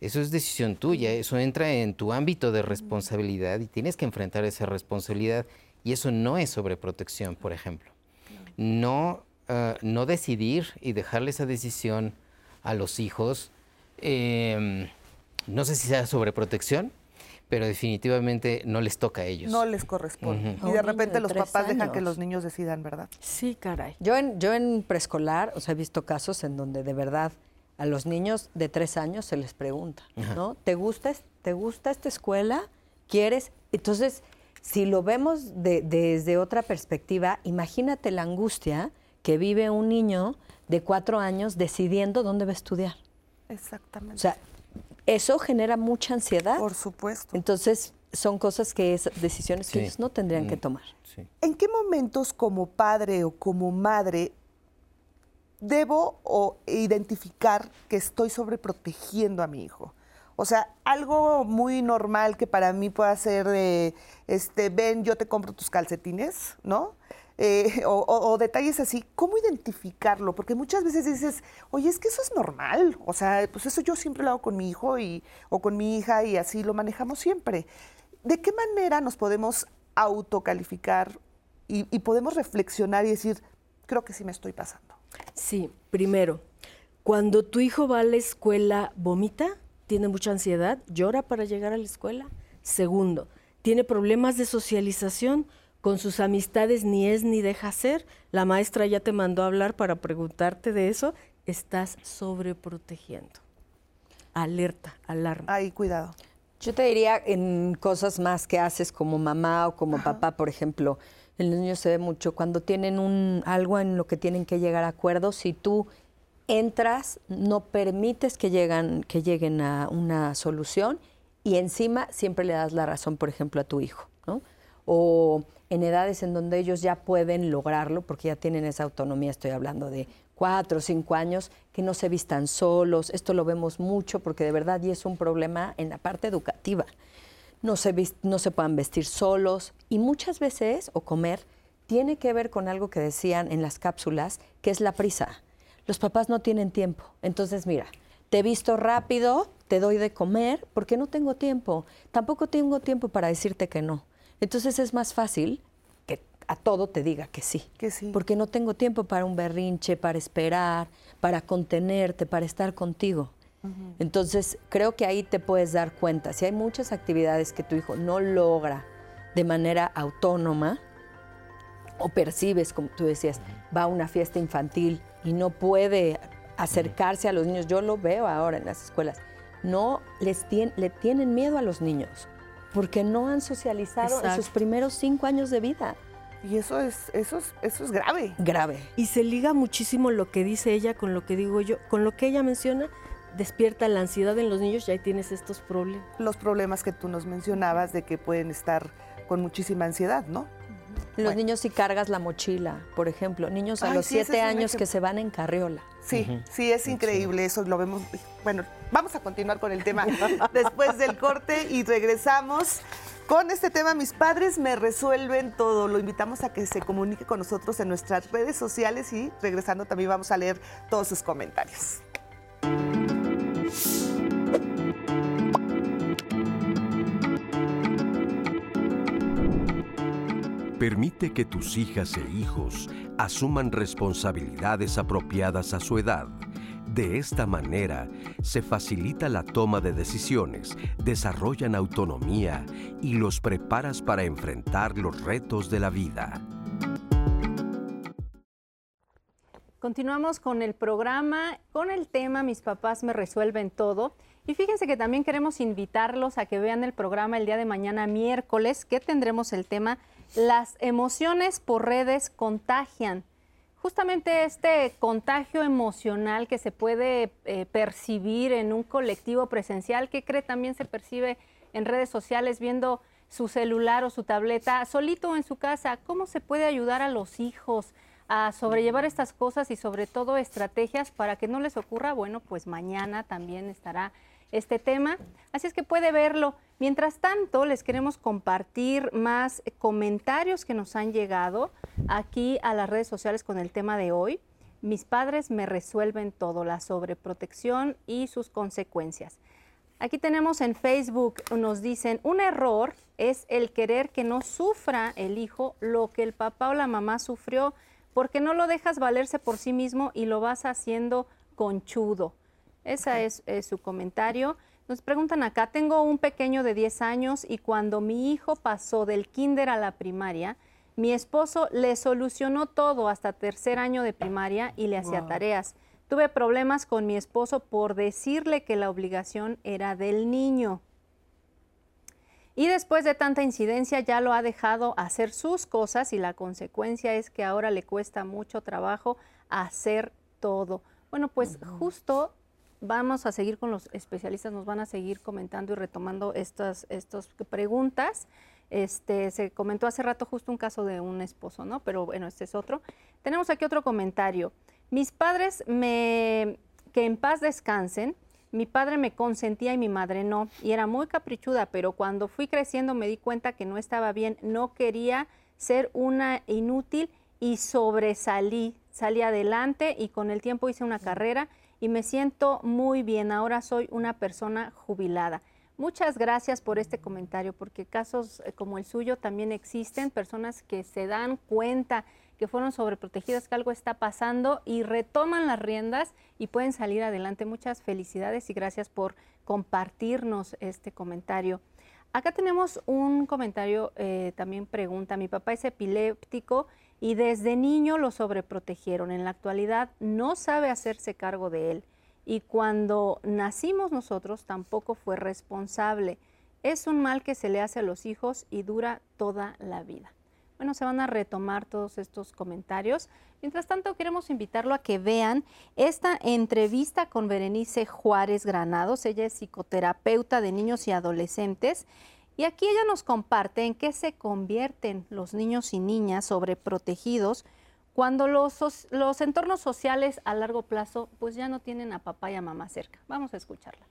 eso es decisión tuya, eso entra en tu ámbito de responsabilidad y tienes que enfrentar esa responsabilidad. Y eso no es sobreprotección, por ejemplo. No, ah, no decidir y dejarle esa decisión a los hijos, em, no sé si sea sobreprotección, pero definitivamente no les toca a ellos. No les corresponde. Y de repente de los papás dejan que los niños decidan, ¿verdad? Sí, caray. Yo en, yo en preescolar, o sea, he visto casos en donde de verdad a los niños de tres años se les pregunta, ¿no? ¿Te gusta, ¿Te gusta esta escuela? ¿Quieres? Entonces, si lo vemos de- desde otra perspectiva, imagínate la angustia que vive un niño de cuatro años decidiendo dónde va a estudiar. Exactamente. O sea, eso genera mucha ansiedad. Por supuesto. Entonces, son cosas que es decisiones que ellos no tendrían que Mm. tomar. Sí. ¿En qué momentos como padre o como madre debo o identificar que estoy sobreprotegiendo a mi hijo? O sea, algo muy normal que para mí pueda ser, de, este, ven, yo te compro tus calcetines, ¿no? Eh, o, detalles así, ¿cómo identificarlo? Porque muchas veces dices, oye, es que eso es normal, o sea, pues eso yo siempre lo hago con mi hijo y, o con mi hija y así lo manejamos siempre. ¿De qué manera nos podemos autocalificar y, y podemos reflexionar y decir, creo que sí me estoy pasando? Sí, primero, cuando tu hijo va a la escuela, vomita, tiene mucha ansiedad, llora para llegar a la escuela. Segundo, tiene problemas de socialización con sus amistades, ni es ni deja ser. La maestra ya te mandó a hablar para preguntarte de eso. Estás sobreprotegiendo. Alerta, alarma. Ay, cuidado. Yo te diría en cosas más que haces como mamá o como papá, por ejemplo, en los niños se ve mucho cuando tienen un algo en lo que tienen que llegar a acuerdos, si tú entras, no permites que llegan que lleguen a una solución y encima siempre le das la razón, por ejemplo, a tu hijo, ¿no? O en edades en donde ellos ya pueden lograrlo, porque ya tienen esa autonomía, estoy hablando de cuatro o cinco años, que no se vistan solos. Esto lo vemos mucho porque de verdad y es un problema en la parte educativa. No se, no se puedan vestir solos y muchas veces, o comer, tiene que ver con algo que decían en las cápsulas, que es la prisa. Los papás no tienen tiempo. Entonces, mira, te he visto rápido, te doy de comer, porque no tengo tiempo. Tampoco tengo tiempo para decirte que no. Entonces es más fácil que a todo te diga que sí. Que sí. Porque no tengo tiempo para un berrinche, para esperar, para contenerte, para estar contigo. Entonces, creo que ahí te puedes dar cuenta. Si hay muchas actividades que tu hijo no logra de manera autónoma, o percibes, como tú decías, va a una fiesta infantil y no puede acercarse a los niños, yo lo veo ahora en las escuelas, no les tien- le tienen miedo a los niños porque no han socializado en sus primeros cinco años de vida. Y eso es, eso es, eso es grave. Grave. Y se liga muchísimo lo que dice ella con lo que digo yo. Con lo que ella menciona, despierta la ansiedad en los niños y ahí tienes estos problemas. Los problemas que tú nos mencionabas de que pueden estar con muchísima ansiedad, ¿no? Los Bueno. niños si cargas la mochila, por ejemplo, niños a Ay, los sí, siete años que se van en carriola. Sí, sí, es increíble, eso lo vemos. Bueno, vamos a continuar con el tema después del corte y regresamos con este tema. Mis padres me resuelven todo. Lo invitamos a que se comunique con nosotros en nuestras redes sociales y regresando también vamos a leer todos sus comentarios. Permite que tus hijas e hijos asuman responsabilidades apropiadas a su edad. De esta manera, se facilita la toma de decisiones, desarrollan autonomía y los preparas para enfrentar los retos de la vida. Continuamos con el programa, con el tema Mis papás me resuelven todo. Y fíjense que también queremos invitarlos a que vean el programa el día de mañana miércoles, que tendremos el tema Las emociones por redes contagian. Justamente este contagio emocional que se puede eh, percibir en un colectivo presencial, que cree también se percibe en redes sociales viendo su celular o su tableta solito en su casa, ¿cómo se puede ayudar a los hijos a sobrellevar estas cosas y sobre todo estrategias para que no les ocurra? Bueno, pues mañana también estará este tema, así es que puede verlo. Mientras tanto, les queremos compartir más comentarios que nos han llegado aquí a las redes sociales con el tema de hoy. Mis padres me resuelven todo, la sobreprotección y sus consecuencias. Aquí tenemos en Facebook, nos dicen, un error es el querer que no sufra el hijo lo que el papá o la mamá sufrió, porque no lo dejas valerse por sí mismo y lo vas haciendo conchudo. Ese es, es, su comentario. Nos preguntan acá, tengo un pequeño de 10 años y cuando mi hijo pasó del kinder a la primaria, mi esposo le solucionó todo hasta tercer año de primaria y le hacía tareas. Tuve problemas con mi esposo por decirle que la obligación era del niño. Y después de tanta incidencia ya lo ha dejado hacer sus cosas y la consecuencia es que ahora le cuesta mucho trabajo hacer todo. Bueno, pues justo vamos a seguir con los especialistas, nos van a seguir comentando y retomando estas, estas preguntas. Este, se comentó hace rato justo un caso de un esposo, ¿no? Pero bueno, este es otro. Tenemos aquí otro comentario. Mis padres me, que en paz descansen, mi padre me consentía y mi madre no, y era muy caprichuda, pero cuando fui creciendo me di cuenta que no estaba bien, no quería ser una inútil y sobresalí, salí adelante y con el tiempo hice una carrera y me siento muy bien, ahora soy una persona jubilada. Muchas gracias por este comentario, porque casos eh, como el suyo también existen, personas que se dan cuenta que fueron sobreprotegidas, que algo está pasando y retoman las riendas y pueden salir adelante. Muchas felicidades y gracias por compartirnos este comentario. Acá tenemos un comentario, eh, también pregunta, mi papá es epiléptico y desde niño lo sobreprotegieron. En la actualidad no sabe hacerse cargo de él y cuando nacimos nosotros tampoco fue responsable. Es un mal que se le hace a los hijos y dura toda la vida. Bueno, se van a retomar todos estos comentarios. Mientras tanto, queremos invitarlo a que vean esta entrevista con Berenice Juárez Granados. Ella es psicoterapeuta de niños y adolescentes. Y aquí ella nos comparte en qué se convierten los niños y niñas sobreprotegidos cuando los, los entornos sociales a largo plazo pues ya no tienen a papá y a mamá cerca. Vamos a escucharla.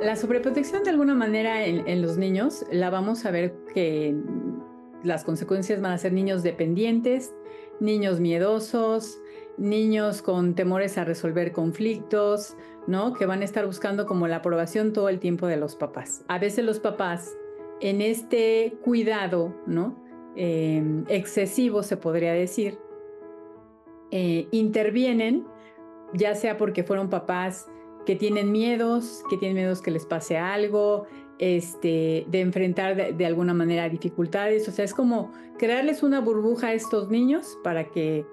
La sobreprotección de alguna manera en, en los niños la vamos a ver que las consecuencias van a ser niños dependientes, niños miedosos, niños con temores a resolver conflictos, ¿no? Que van a estar buscando como la aprobación todo el tiempo de los papás. A veces los papás en este cuidado, ¿no? Em, excesivo, se podría decir, eh, intervienen, ya sea porque fueron papás que tienen miedos, que tienen miedos que les pase algo, este, de enfrentar de, alguna manera dificultades. O sea, es como crearles una burbuja a estos niños para que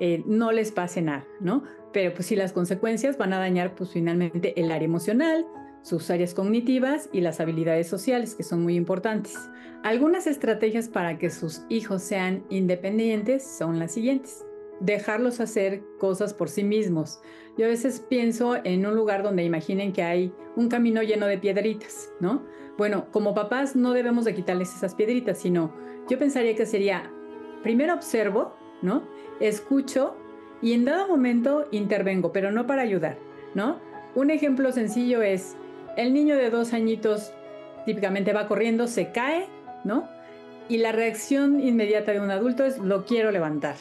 eh, no les pase nada, ¿no? Pero pues sí, las consecuencias van a dañar pues finalmente el área emocional, sus áreas cognitivas y las habilidades sociales, que son muy importantes. Algunas estrategias para que sus hijos sean independientes son las siguientes. Dejarlos hacer cosas por sí mismos. Yo a veces pienso en un lugar donde imaginen que hay un camino lleno de piedritas, ¿no? Bueno, como papás no debemos de quitarles esas piedritas, sino yo pensaría que sería, primero observo, ¿no? Escucho y en dado momento intervengo, pero no para ayudar, ¿no? Un ejemplo sencillo es, el niño de dos añitos típicamente va corriendo, se cae, ¿no? Y la reacción inmediata de un adulto es, lo quiero levantar.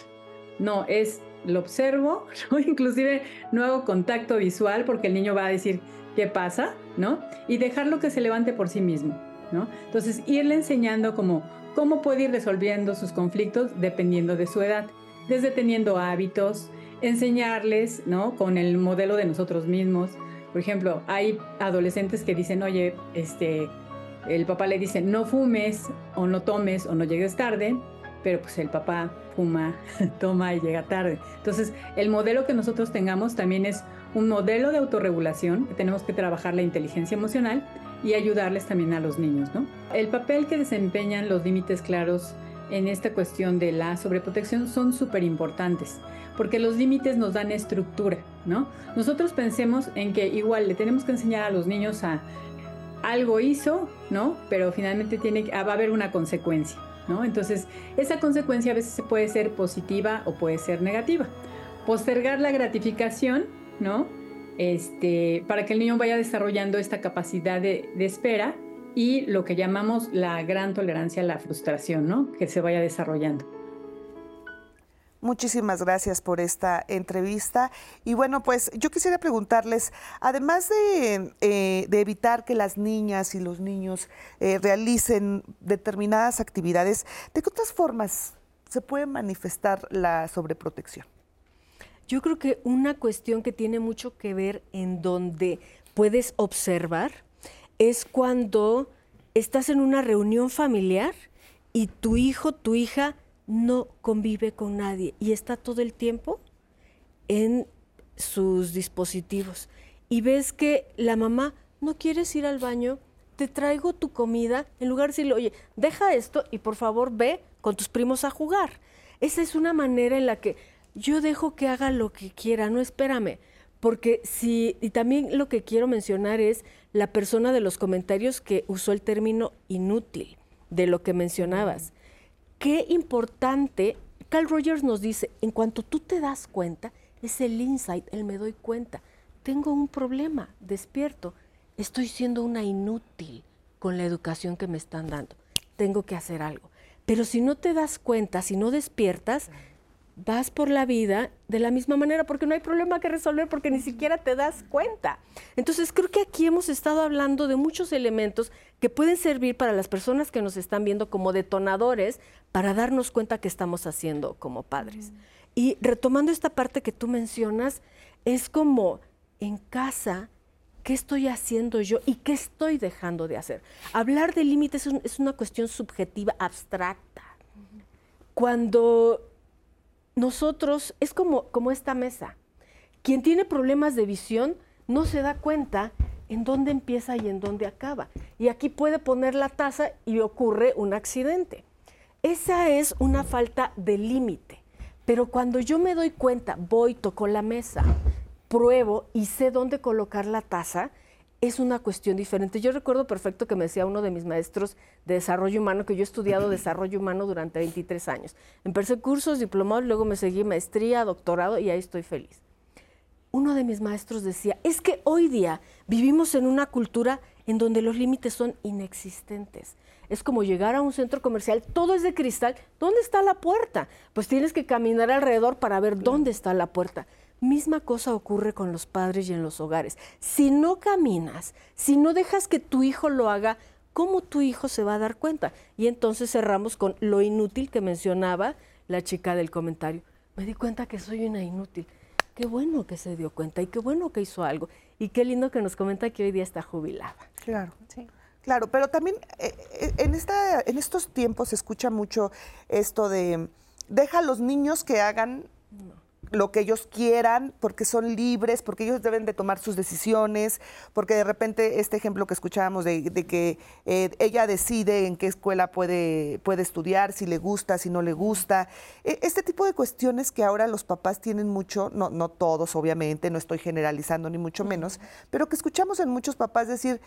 No, es lo observo, inclusive no hago contacto visual porque el niño va a decir qué pasa, ¿no? Y dejarlo que se levante por sí mismo, ¿no? Entonces, irle enseñando como cómo puede ir resolviendo sus conflictos dependiendo de su edad, desde teniendo hábitos, enseñarles, ¿no? Con el modelo de nosotros mismos. Por ejemplo, hay adolescentes que dicen, oye, este, el papá le dice, no fumes o no tomes o no llegues tarde, pero pues el papá fuma, toma y llega tarde. Entonces, el modelo que nosotros tengamos también es un modelo de autorregulación, tenemos que trabajar la inteligencia emocional y ayudarles también a los niños, ¿no? El papel que desempeñan los límites claros en esta cuestión de la sobreprotección son súper importantes, porque los límites nos dan estructura, ¿no? Nosotros pensemos en que igual le tenemos que enseñar a los niños a algo hizo, ¿no? Pero finalmente tiene, va a haber una consecuencia. Entonces, esa consecuencia a veces puede ser positiva o puede ser negativa. Postergar la gratificación, ¿no? Este, para que el niño vaya desarrollando esta capacidad de espera y lo que llamamos la gran tolerancia a la frustración, ¿no? Que se vaya desarrollando. Muchísimas gracias por esta entrevista. Y bueno, pues yo quisiera preguntarles, además de, eh, evitar que las niñas y los niños eh, realicen determinadas actividades, ¿de qué otras formas se puede manifestar la sobreprotección? Yo creo que una cuestión que tiene mucho que ver en donde puedes observar es cuando estás en una reunión familiar y tu hijo, tu hija no convive con nadie y está todo el tiempo en sus dispositivos. Y ves que la mamá, no quieres ir al baño, te traigo tu comida, en lugar de decirle, oye, deja esto y por favor ve con tus primos a jugar. Esa es una manera en la que yo dejo que haga lo que quiera, no espérame. Porque si, y también lo que quiero mencionar es la persona de los comentarios que usó el término inútil, de lo que mencionabas qué importante, Carl Rogers nos dice, en cuanto tú te das cuenta, es el insight, el me doy cuenta. Tengo un problema, despierto, estoy siendo una inútil con la educación que me están dando. Tengo que hacer algo. Pero si no te das cuenta, si no despiertas, vas por la vida de la misma manera porque no hay problema que resolver porque ni siquiera te das cuenta. Entonces creo que aquí hemos estado hablando de muchos elementos que pueden servir para las personas que nos están viendo como detonadores para darnos cuenta que estamos haciendo como padres. Y retomando esta parte que tú mencionas, es como en casa, ¿qué estoy haciendo yo y qué estoy dejando de hacer? Hablar de límites es una cuestión subjetiva, abstracta. Cuando nosotros, es como, como esta mesa. Quien tiene problemas de visión no se da cuenta en dónde empieza y en dónde acaba. Y aquí puede poner la taza y ocurre un accidente. Esa es una falta de límite. Pero cuando yo me doy cuenta, voy, toco la mesa, pruebo y sé dónde colocar la taza, es una cuestión diferente. Yo recuerdo perfecto que me decía uno de mis maestros de desarrollo humano, que yo he estudiado desarrollo humano durante 23 años. Empecé cursos, diplomados, luego me seguí maestría, doctorado y ahí estoy feliz. Uno de mis maestros decía, es que hoy día vivimos en una cultura en donde los límites son inexistentes. Es como llegar a un centro comercial, todo es de cristal, ¿dónde está la puerta? Pues tienes que caminar alrededor para ver dónde está la puerta. Misma cosa ocurre con los padres y en los hogares. Si no caminas, si no dejas que tu hijo lo haga, ¿cómo tu hijo se va a dar cuenta? Y entonces cerramos con lo inútil que mencionaba la chica del comentario. Me di cuenta que soy una inútil. Qué bueno que se dio cuenta y qué bueno que hizo algo. Y qué lindo que nos comenta que hoy día está jubilada. Claro, sí. Claro, pero también eh, eh, en, esta, en estos tiempos se escucha mucho esto de deja a los niños que hagan lo que ellos quieran, porque son libres, porque ellos deben de tomar sus decisiones, porque de repente este ejemplo que escuchábamos de, que eh, ella decide en qué escuela puede, puede estudiar, si le gusta, si no le gusta. E, este tipo de cuestiones que ahora los papás tienen mucho, no, no todos obviamente, no estoy generalizando ni mucho menos, pero que escuchamos en muchos papás decir,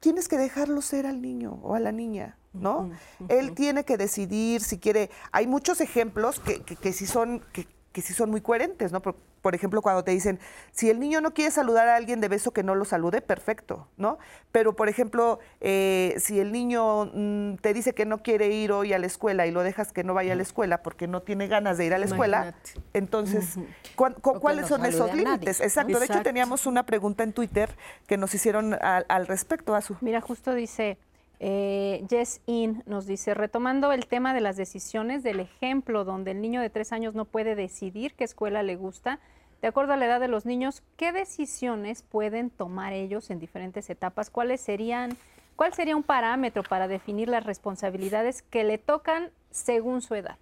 tienes que dejarlo ser al niño o a la niña, ¿no? Él tiene que decidir si quiere. Hay muchos ejemplos que, que, que sí son, que, que sí son muy coherentes, ¿no? Por, ejemplo, cuando te dicen, si el niño no quiere saludar a alguien de beso que no lo salude, perfecto, ¿no? Pero, por ejemplo, eh, si el niño mm, te dice que no quiere ir hoy a la escuela y lo dejas que no vaya a la escuela porque no tiene ganas de ir a la escuela, entonces, ¿cuáles son esos límites? Exacto. De hecho, teníamos una pregunta en Twitter que nos hicieron al, al respecto, Azu. Mira, justo dice, eh, Jess In nos dice, retomando el tema de las decisiones, del ejemplo donde el niño de tres años no puede decidir qué escuela le gusta, de acuerdo a la edad de los niños, ¿qué decisiones pueden tomar ellos en diferentes etapas? ¿Cuáles serían, ¿Cuál sería un parámetro para definir las responsabilidades que le tocan según su edad?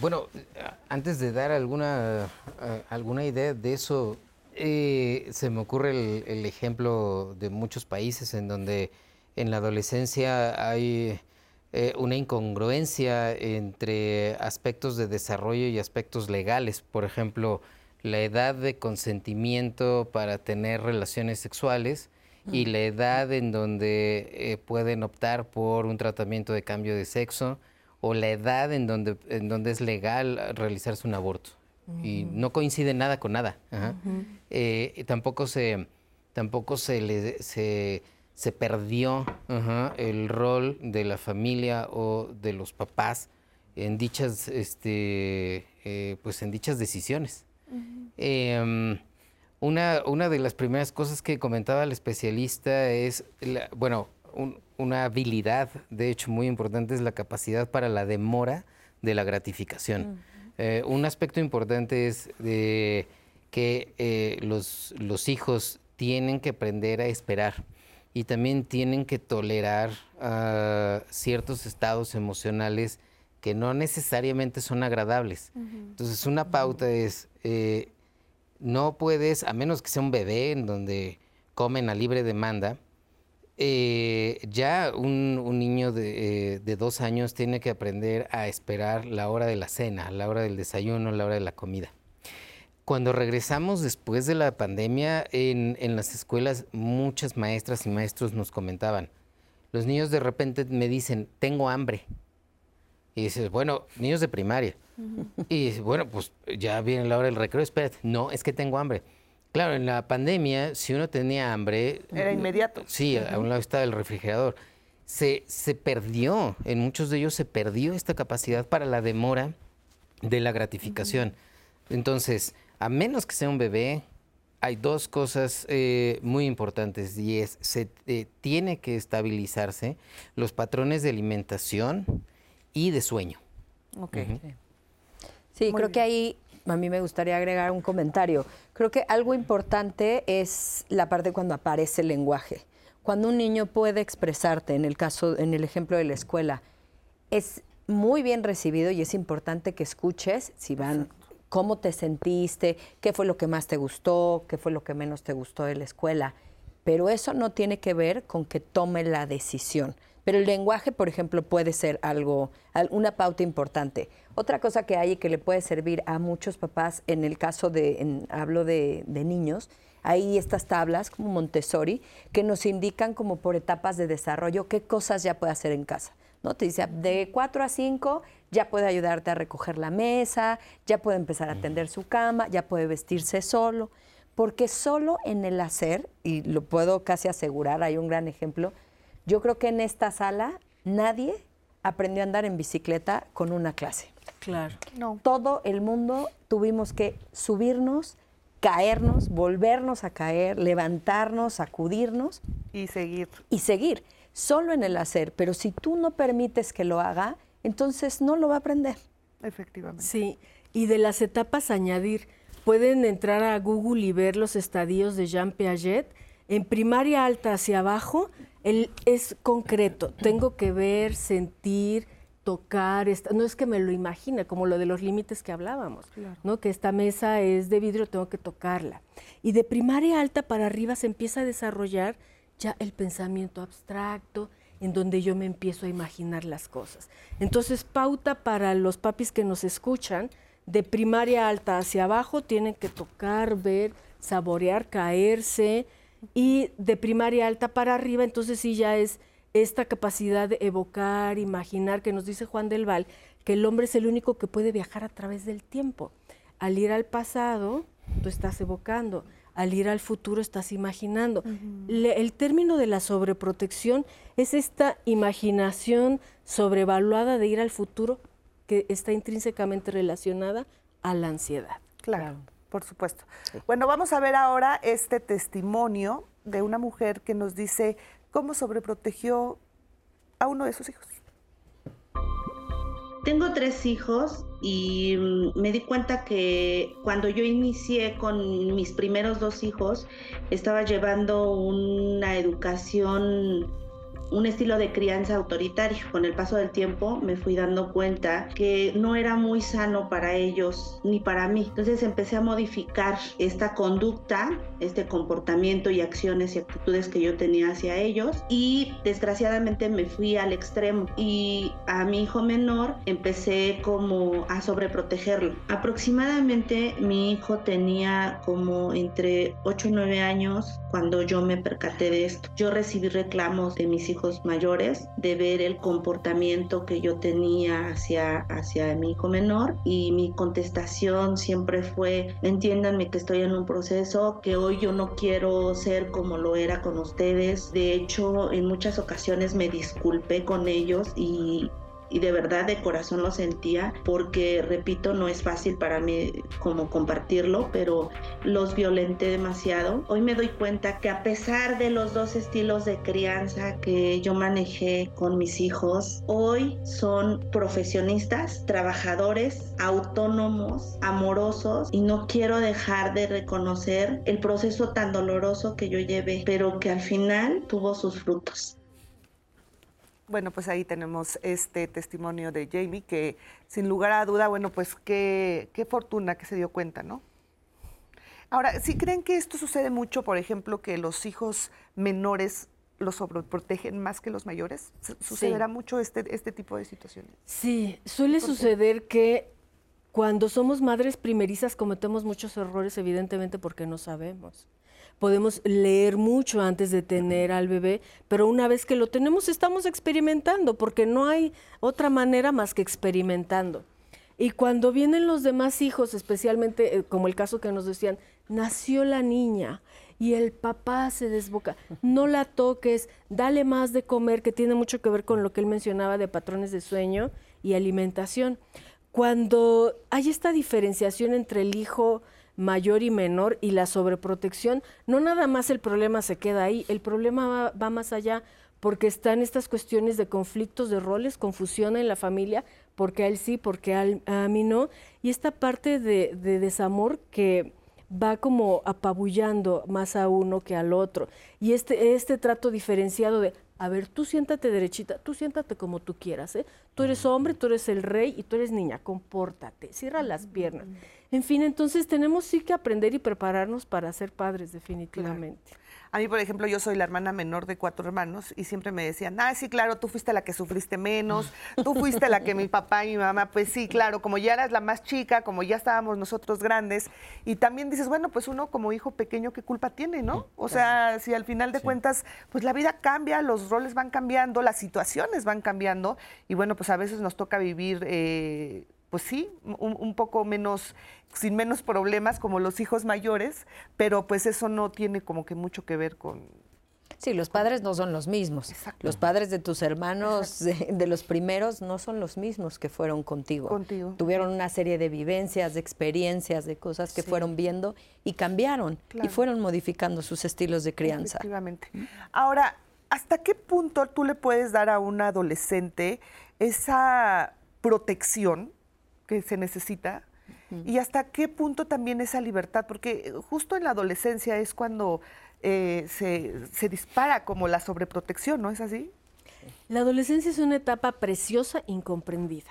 Bueno, antes de dar alguna, alguna idea de eso, eh, se me ocurre el, ejemplo de muchos países en donde en la adolescencia hay eh, una incongruencia entre aspectos de desarrollo y aspectos legales. Por ejemplo, la edad de consentimiento para tener relaciones sexuales y la edad en donde eh, pueden optar por un tratamiento de cambio de sexo o la edad en donde, en donde es legal realizarse un aborto. Y no coincide nada con nada. Eh, tampoco se, tampoco se, le, se, se perdió el rol de la familia o de los papás en dichas, este, eh, pues en dichas decisiones. Em, una, una, de las primeras cosas que comentaba el especialista es, bueno, una habilidad, de hecho, muy importante es la capacidad para la demora de la gratificación. Eh, un aspecto importante es de que eh, los, los, hijos tienen que aprender a esperar y también tienen que tolerar ah, ciertos estados emocionales que no necesariamente son agradables. Entonces, una pauta es, eh, no puedes, a menos que sea un bebé en donde comen a libre demanda, eh, ya un, niño eh, de, dos años tiene que aprender a esperar la hora de la cena, la hora del desayuno, la hora de la comida. Cuando regresamos después de la pandemia, en, las escuelas muchas maestras y maestros nos comentaban, los niños de repente me dicen, tengo hambre. Y dices, bueno, niños de primaria. Y dices, bueno, pues ya viene la hora del recreo, espérate, no, es que tengo hambre. Claro, en la pandemia, si uno tenía hambre... Era inmediato. Sí, a un lado estaba el refrigerador. Se, se perdió, en muchos de ellos se perdió esta capacidad para la demora de la gratificación. Entonces, a menos que sea un bebé, hay dos cosas eh, muy importantes y es, se eh, tiene que estabilizarse los patrones de alimentación y de sueño. Ok. Sí, creo que ahí a mí me gustaría agregar un comentario. Creo que algo importante es la parte cuando aparece el lenguaje. Cuando un niño puede expresarte, en el caso, en el ejemplo de la escuela, es muy bien recibido y es importante que escuches si van cómo te sentiste, qué fue lo que más te gustó, qué fue lo que menos te gustó de la escuela. Pero eso no tiene que ver con que tome la decisión. Pero el lenguaje, por ejemplo, puede ser algo, una pauta importante. Otra cosa que hay y que le puede servir a muchos papás, en el caso de, hablo de, niños, hay estas tablas como Montessori que nos indican como por etapas de desarrollo qué cosas ya puede hacer en casa. ¿no? Te dice, de 4 a 5 ya puede ayudarte a recoger la mesa, ya puede empezar a tender su cama, ya puede vestirse solo, porque solo en el hacer, y lo puedo casi asegurar, hay un gran ejemplo, yo creo que en esta sala nadie aprendió a andar en bicicleta con una clase. Claro. No. Todo el mundo tuvimos que subirnos, caernos, volvernos a caer, levantarnos, sacudirnos. Y seguir. Y seguir. Solo en el hacer. Pero si tú no permites que lo haga, entonces no lo va a aprender. Efectivamente. Sí. Y de las etapas añadir, pueden entrar a Google y ver los estadios de Jean Piaget. En primaria alta hacia abajo el, es concreto, tengo que ver, sentir, tocar, no es que me lo imagine, como lo de los límites que hablábamos, ¿no? que esta mesa es de vidrio, tengo que tocarla. Y de primaria alta para arriba se empieza a desarrollar ya el pensamiento abstracto, en donde yo me empiezo a imaginar las cosas. Entonces, pauta para los papis que nos escuchan, de primaria alta hacia abajo tienen que tocar, ver, saborear, caerse, y de primaria alta para arriba, entonces sí ya es esta capacidad de evocar, imaginar, que nos dice Juan del Val, que el hombre es el único que puede viajar a través del tiempo. Al ir al pasado, tú estás evocando, al ir al futuro estás imaginando. el término de la sobreprotección es esta imaginación sobrevaluada de ir al futuro que está intrínsecamente relacionada a la ansiedad. claro por supuesto. Bueno, vamos a ver ahora este testimonio de una mujer que nos dice cómo sobreprotegió a uno de sus hijos. Tengo tres hijos y mm, me di cuenta que cuando yo inicié con mis primeros dos hijos, estaba llevando una educación un estilo de crianza autoritario. Con el paso del tiempo me fui dando cuenta que no era muy sano para ellos ni para mí. Entonces empecé a modificar esta conducta, este comportamiento y acciones y actitudes que yo tenía hacia ellos y desgraciadamente me fui al extremo y a mi hijo menor empecé como a sobreprotegerlo. Aproximadamente mi hijo tenía como entre 8 y 9 años cuando yo me percaté de esto. Yo recibí reclamos de mis hijos mayores de ver el comportamiento que yo tenía hacia, hacia mi hijo menor y mi contestación siempre fue, entiéndanme que estoy en un proceso, que hoy yo no quiero ser como lo era con ustedes. De hecho, en muchas ocasiones me disculpé con ellos y y de verdad de corazón lo sentía porque, repito, no es fácil para mí como compartirlo, pero los violenté demasiado. Hoy me doy cuenta que a pesar de los dos estilos de crianza que yo manejé con mis hijos, hoy son profesionistas, trabajadores, autónomos, amorosos y no quiero dejar de reconocer el proceso tan doloroso que yo llevé, pero que al final tuvo sus frutos. Bueno, pues ahí tenemos este testimonio de Jamie, que sin lugar a duda, bueno, pues qué, qué fortuna que se dio cuenta, ¿no? Ahora, si creen que esto sucede mucho, por ejemplo, que los hijos menores los sobreprotegen más que los mayores? ¿Sucederá mucho este, este tipo de situaciones? Sí, suele suceder que cuando somos madres primerizas cometemos muchos errores, evidentemente porque no sabemos podemos leer mucho antes de tener al bebé, pero una vez que lo tenemos estamos experimentando, porque no hay otra manera más que experimentando. Y cuando vienen los demás hijos, especialmente eh, como el caso que nos decían, nació la niña y el papá se desboca, no la toques, dale más de comer, que tiene mucho que ver con lo que él mencionaba de patrones de sueño y alimentación. Cuando hay esta diferenciación entre el hijo mayor y menor y la sobreprotección, no nada más el problema se queda ahí, el problema va, más allá porque están estas cuestiones de conflictos de roles, confusión en la familia, porque a él sí, porque a, mí no, y esta parte de, de desamor que va como apabullando más a uno que al otro. Y este, este trato diferenciado de, a ver, tú siéntate derechita, tú siéntate como tú quieras, ¿eh? Tú eres hombre, tú eres el rey y tú eres niña, compórtate, cierra las piernas. En fin, entonces tenemos sí que aprender y prepararnos para ser padres definitivamente. A mí, por ejemplo, yo soy la hermana menor de cuatro hermanos y siempre me decían, ah, sí, claro, tú fuiste la que sufriste menos, tú fuiste la que mi papá y mi mamá, pues sí, claro, como ya eras la más chica, como ya estábamos nosotros grandes, y también dices, bueno, pues uno como hijo pequeño, ¿qué culpa tiene, no? O sea, si al final de cuentas, pues la vida cambia, los roles van cambiando, las situaciones van cambiando, y bueno, pues a veces nos toca vivir... Eh, pues sí, un, poco menos, sin menos problemas como los hijos mayores, pero pues eso no tiene como que mucho que ver con... Sí, los padres no son los mismos. Los padres de tus hermanos, de, los primeros, no son los mismos que fueron contigo. Contigo. Tuvieron una serie de vivencias, de experiencias, de cosas que fueron viendo y cambiaron y fueron modificando sus estilos de crianza. Efectivamente. Ahora, ¿hasta qué punto tú le puedes dar a un adolescente esa protección que se necesita y hasta qué punto también esa libertad, porque justo en la adolescencia es cuando eh, se, dispara como la sobreprotección, ¿no es así? La adolescencia es una etapa preciosa, incomprendida.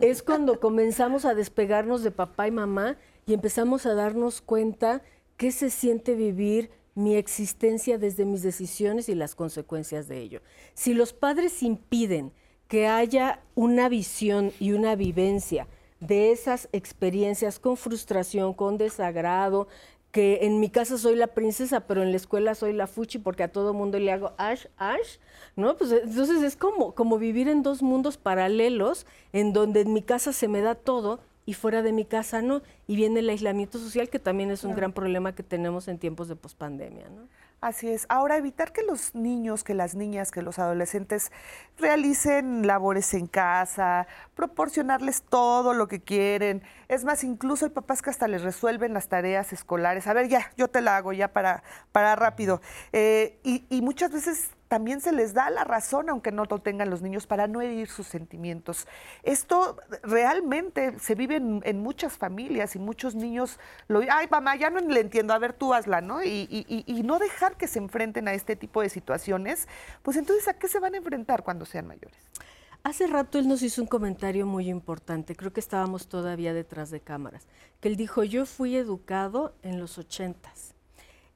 es cuando comenzamos a despegarnos de papá y mamá y empezamos a darnos cuenta qué se siente vivir mi existencia desde mis decisiones y las consecuencias de ello. Si los padres impiden que haya una visión y una vivencia de esas experiencias con frustración, con desagrado, que en mi casa soy la princesa, pero en la escuela soy la fuchi porque a todo mundo le hago ash, ash, ¿no? Pues entonces es como, como vivir en dos mundos paralelos, en donde en mi casa se me da todo y fuera de mi casa no, y viene el aislamiento social, que también es un gran problema que tenemos en tiempos de pospandemia, ¿no? Así es. Ahora, evitar que los niños, que las niñas, que los adolescentes realicen labores en casa, proporcionarles todo lo que quieren. Es más, incluso hay papás que hasta les resuelven las tareas escolares. A ver, ya, yo te la hago ya para, para rápido. Eh, y, y muchas veces también se les da la razón, aunque no lo tengan los niños, para no herir sus sentimientos. Esto realmente se vive en, muchas familias y muchos niños lo ay mamá, ya no le entiendo, a ver tú hazla, ¿no? Y, y no dejar que se enfrenten a este tipo de situaciones, pues entonces ¿a qué se van a enfrentar cuando sean mayores? Hace rato él nos hizo un comentario muy importante, creo que estábamos todavía detrás de cámaras, que él dijo, yo fui educado en los ochentas.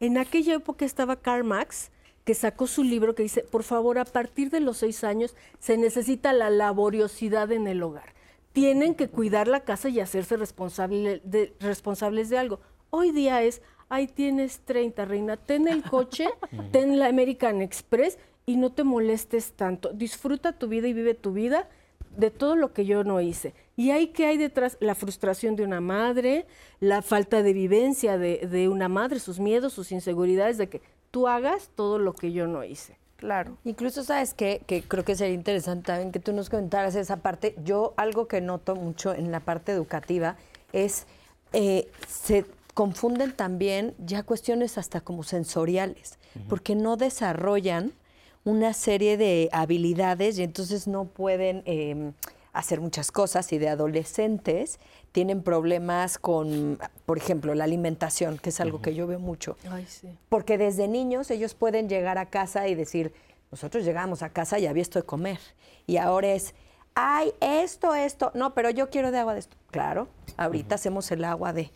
En aquella época estaba Karl Marx, que sacó su libro que dice, por favor, a partir de los seis años se necesita la laboriosidad en el hogar. Tienen que cuidar la casa y hacerse responsable de, responsables de algo. Hoy día es, ahí tienes 30, reina, ten el coche, ten la American Express y no te molestes tanto. Disfruta tu vida y vive tu vida de todo lo que yo no hice. Y ahí que hay detrás la frustración de una madre, la falta de vivencia de, una madre, sus miedos, sus inseguridades, de que tú hagas todo lo que yo no hice. Claro. Incluso sabes que, que creo que sería interesante también que tú nos comentaras esa parte. Yo algo que noto mucho en la parte educativa es eh, se confunden también ya cuestiones hasta como sensoriales, porque no desarrollan una serie de habilidades y entonces no pueden em, hacer muchas cosas y de adolescentes tienen problemas con, por ejemplo, la alimentación, que es algo que yo veo mucho. Porque desde niños ellos pueden llegar a casa y decir, nosotros llegamos a casa y había esto de comer. Y ahora es, ay, esto, esto, no, pero yo quiero de agua de esto. Claro, ahorita hacemos el agua de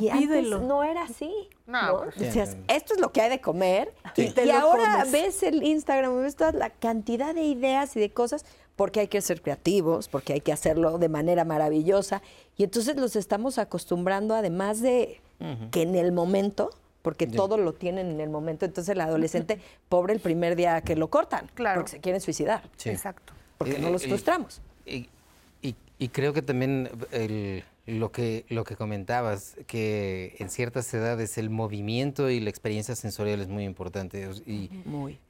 y Antes no era así. No, pues Decías, esto es lo que hay de comer. Y, ahora ves el Instagram, ves toda la cantidad de ideas y de cosas, porque hay que ser creativos, porque hay que hacerlo de manera maravillosa. Y entonces los estamos acostumbrando, además de que en el momento, porque todo lo tienen en el momento, entonces el adolescente, pobre el primer día que lo cortan, claro. porque se quieren suicidar. Exacto. Porque no los frustramos. y creo que también el lo que, lo que comentabas, que en ciertas edades el movimiento y la experiencia sensorial es muy importante. Y,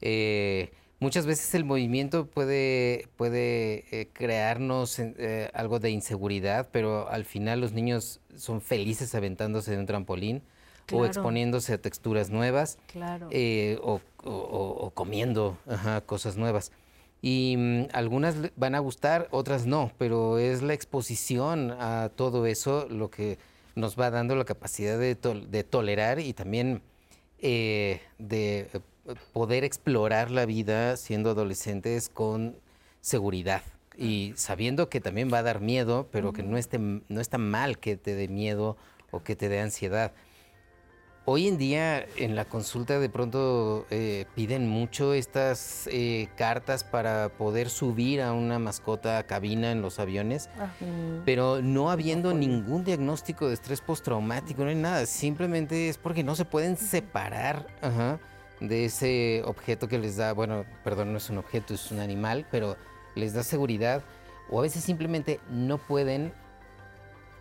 eh, muchas veces el movimiento puede, puede eh, crearnos eh, algo de inseguridad, pero al final los niños son felices aventándose de un trampolín. o exponiéndose a texturas nuevas o, comiendo cosas nuevas. Y mm, algunas van a gustar, otras no, pero es la exposición a todo eso lo que nos va dando la capacidad de, tolerar y también eh, de eh, poder explorar la vida siendo adolescentes con seguridad y sabiendo que también va a dar miedo, pero que no, esté, no está mal que te dé miedo o que te dé ansiedad. Hoy en día en la consulta de pronto eh, piden mucho estas eh, cartas para poder subir a una mascota a cabina en los aviones, ah. pero no habiendo ningún diagnóstico de estrés postraumático, no hay nada, simplemente es porque no se pueden separar de ese objeto que les da, bueno, perdón, no es un objeto, es un animal, pero les da seguridad, o a veces simplemente no pueden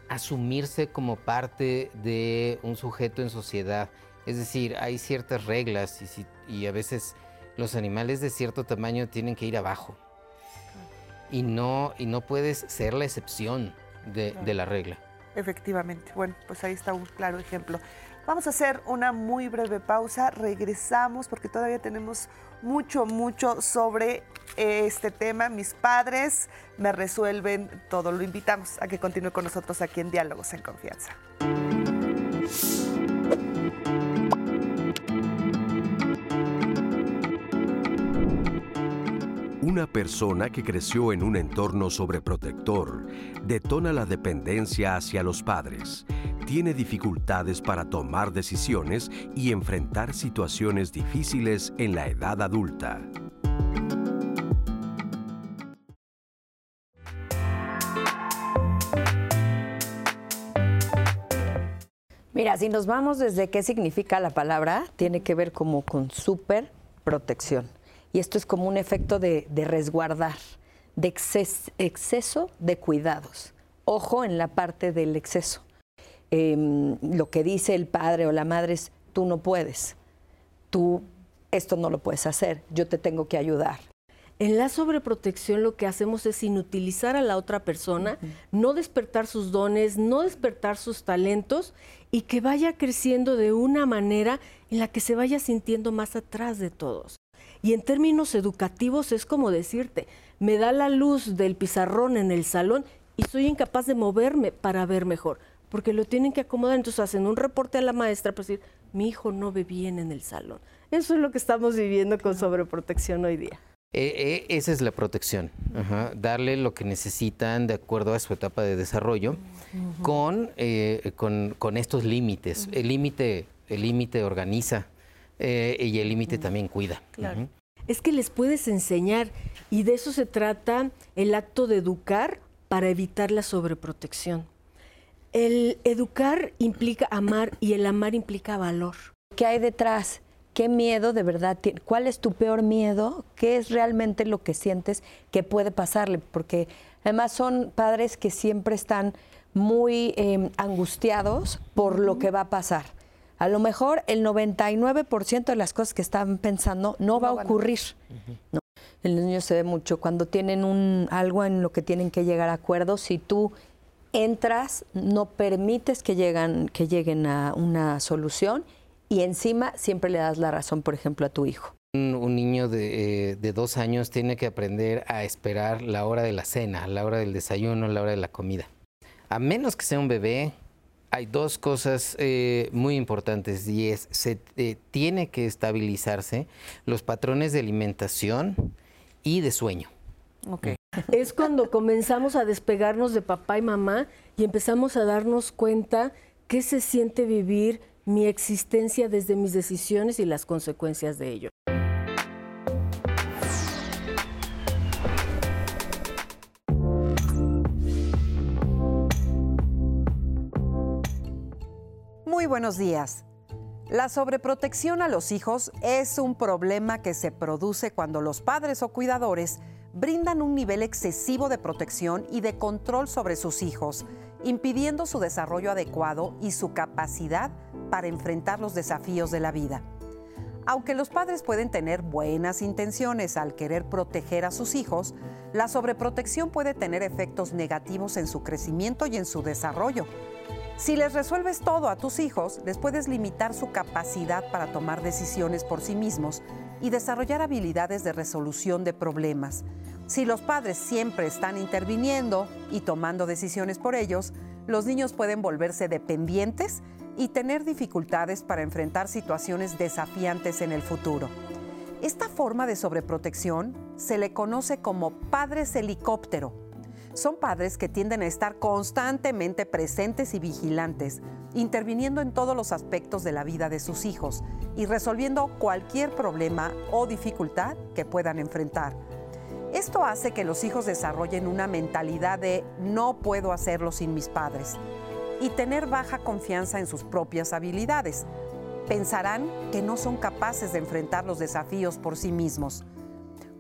asumirse como parte de un sujeto en sociedad. Es decir, hay ciertas reglas y, a veces los animales de cierto tamaño tienen que ir abajo. Y no, y no puedes ser la excepción de, de la regla. Efectivamente. Bueno, pues ahí está un claro ejemplo. Vamos a hacer una muy breve pausa. Regresamos porque todavía tenemos mucho, mucho sobre este tema. Mis padres me resuelven todo. Lo invitamos a que continúe con nosotros aquí en Diálogos en Confianza. Una persona que creció en un entorno sobreprotector detona la dependencia hacia los padres tiene dificultades para tomar decisiones y enfrentar situaciones difíciles en la edad adulta. Mira, si nos vamos desde qué significa la palabra, tiene que ver como con super protección. Y esto es como un efecto de, resguardar, de exceso de cuidados. Ojo en la parte del exceso. Em, lo que dice el padre o la madre es, tú no puedes, tú esto no lo puedes hacer, yo te tengo que ayudar. En la sobreprotección lo que hacemos es inutilizar a la otra persona, no despertar sus dones, no despertar sus talentos y que vaya creciendo de una manera en la que se vaya sintiendo más atrás de todos. Y en términos educativos es como decirte, me da la luz del pizarrón en el salón y soy incapaz de moverme para ver mejor, porque lo tienen que acomodar. Entonces hacen un reporte a la maestra para decir, mi hijo no ve bien en el salón. Eso es lo que estamos viviendo con sobreprotección hoy día. Eh, eh, esa es la protección, darle lo que necesitan de acuerdo a su etapa de desarrollo con, eh, con, con, estos límites. El límite el límite organiza y el límite también cuida. Claro. Es que les puedes enseñar y de eso se trata el acto de educar para evitar la sobreprotección. El educar implica amar y el amar implica valor. ¿Qué hay detrás? ¿Qué miedo de verdad? ¿Cuál es tu peor miedo? ¿Qué es realmente lo que sientes que puede pasarle? Porque además son padres que siempre están muy em, angustiados por lo que va a pasar. A lo mejor el 99% de las cosas que están pensando no, va a ocurrir. El niño se ve mucho cuando tienen un, algo en lo que tienen que llegar a acuerdos. Si tú entras, no permites que, llegan, que lleguen a una solución y encima siempre le das la razón, por ejemplo, a tu hijo. Un, niño eh, de, dos años tiene que aprender a esperar la hora de la cena, la hora del desayuno, la hora de la comida. A menos que sea un bebé, hay dos cosas eh, muy importantes y es, se eh, tiene que estabilizarse los patrones de alimentación, y de sueño. Es cuando comenzamos a despegarnos de papá y mamá y empezamos a darnos cuenta qué se siente vivir mi existencia desde mis decisiones y las consecuencias de ello. Muy buenos días. La sobreprotección a los hijos es un problema que se produce cuando los padres o cuidadores brindan un nivel excesivo de protección y de control sobre sus hijos, impidiendo su desarrollo adecuado y su capacidad para enfrentar los desafíos de la vida. Aunque los padres pueden tener buenas intenciones al querer proteger a sus hijos, la sobreprotección puede tener efectos negativos en su crecimiento y en su desarrollo, si les resuelves todo a tus hijos, les puedes limitar su capacidad para tomar decisiones por sí mismos y desarrollar habilidades de resolución de problemas. Si los padres siempre están interviniendo y tomando decisiones por ellos, los niños pueden volverse dependientes y tener dificultades para enfrentar situaciones desafiantes en el futuro. Esta forma de sobreprotección se le conoce como padres helicóptero son padres que tienden a estar constantemente presentes y vigilantes, interviniendo en todos los aspectos de la vida de sus hijos y resolviendo cualquier problema o dificultad que puedan enfrentar. Esto hace que los hijos desarrollen una mentalidad de no puedo hacerlo sin mis padres y tener baja confianza en sus propias habilidades. Pensarán que no son capaces de enfrentar los desafíos por sí mismos.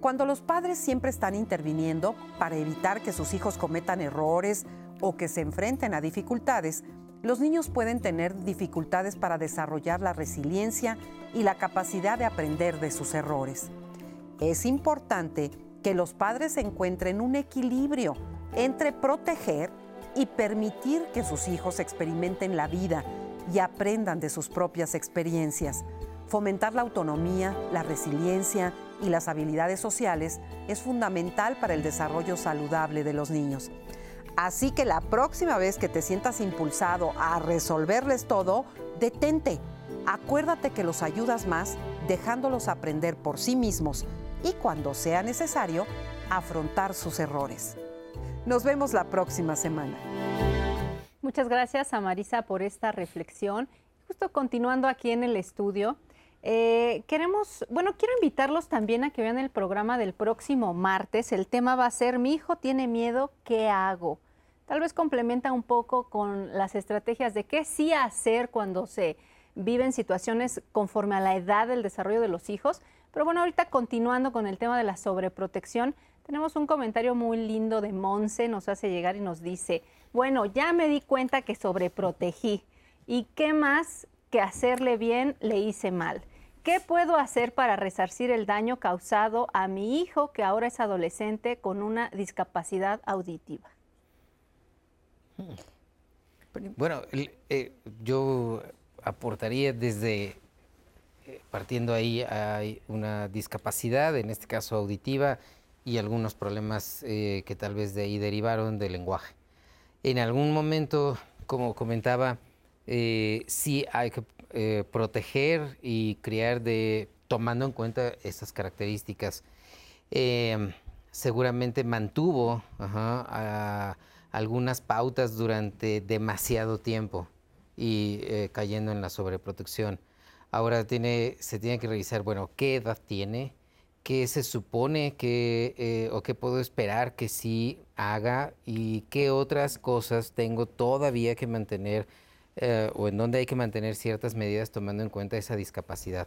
Cuando los padres siempre están interviniendo para evitar que sus hijos cometan errores o que se enfrenten a dificultades, los niños pueden tener dificultades para desarrollar la resiliencia y la capacidad de aprender de sus errores. Es importante que los padres encuentren un equilibrio entre proteger y permitir que sus hijos experimenten la vida y aprendan de sus propias experiencias. Fomentar la autonomía, la resiliencia y las habilidades sociales es fundamental para el desarrollo saludable de los niños. Así que la próxima vez que te sientas impulsado a resolverles todo, detente. Acuérdate que los ayudas más dejándolos aprender por sí mismos y cuando sea necesario, afrontar sus errores. Nos vemos la próxima semana. Muchas gracias a Marisa por esta reflexión. Justo continuando aquí en el estudio, eh, queremos, bueno, quiero invitarlos también a que vean el programa del próximo martes. El tema va a ser Mi hijo tiene miedo, ¿qué hago? Tal vez complementa un poco con las estrategias de qué sí hacer cuando se viven situaciones conforme a la edad del desarrollo de los hijos. Pero bueno, ahorita continuando con el tema de la sobreprotección, tenemos un comentario muy lindo de Monse, nos hace llegar y nos dice, bueno, ya me di cuenta que sobreprotegí. ¿Y qué más que hacerle bien le hice mal? ¿Qué puedo hacer para resarcir el daño causado a mi hijo que ahora es adolescente con una discapacidad auditiva? Bueno, eh, yo aportaría desde partiendo ahí hay una discapacidad, en este caso auditiva, y algunos problemas eh, que tal vez de ahí derivaron del lenguaje. En algún momento, como comentaba, eh, sí hay que eh, proteger y criar de tomando en cuenta estas características. Em, seguramente mantuvo algunas pautas durante demasiado tiempo y cayendo en la sobreprotección. Ahora tiene, se tiene que revisar, bueno, qué edad tiene, qué se supone que eh, o qué puedo esperar que sí haga y qué otras cosas tengo todavía que mantener eh, o en dónde hay que mantener ciertas medidas tomando en cuenta esa discapacidad.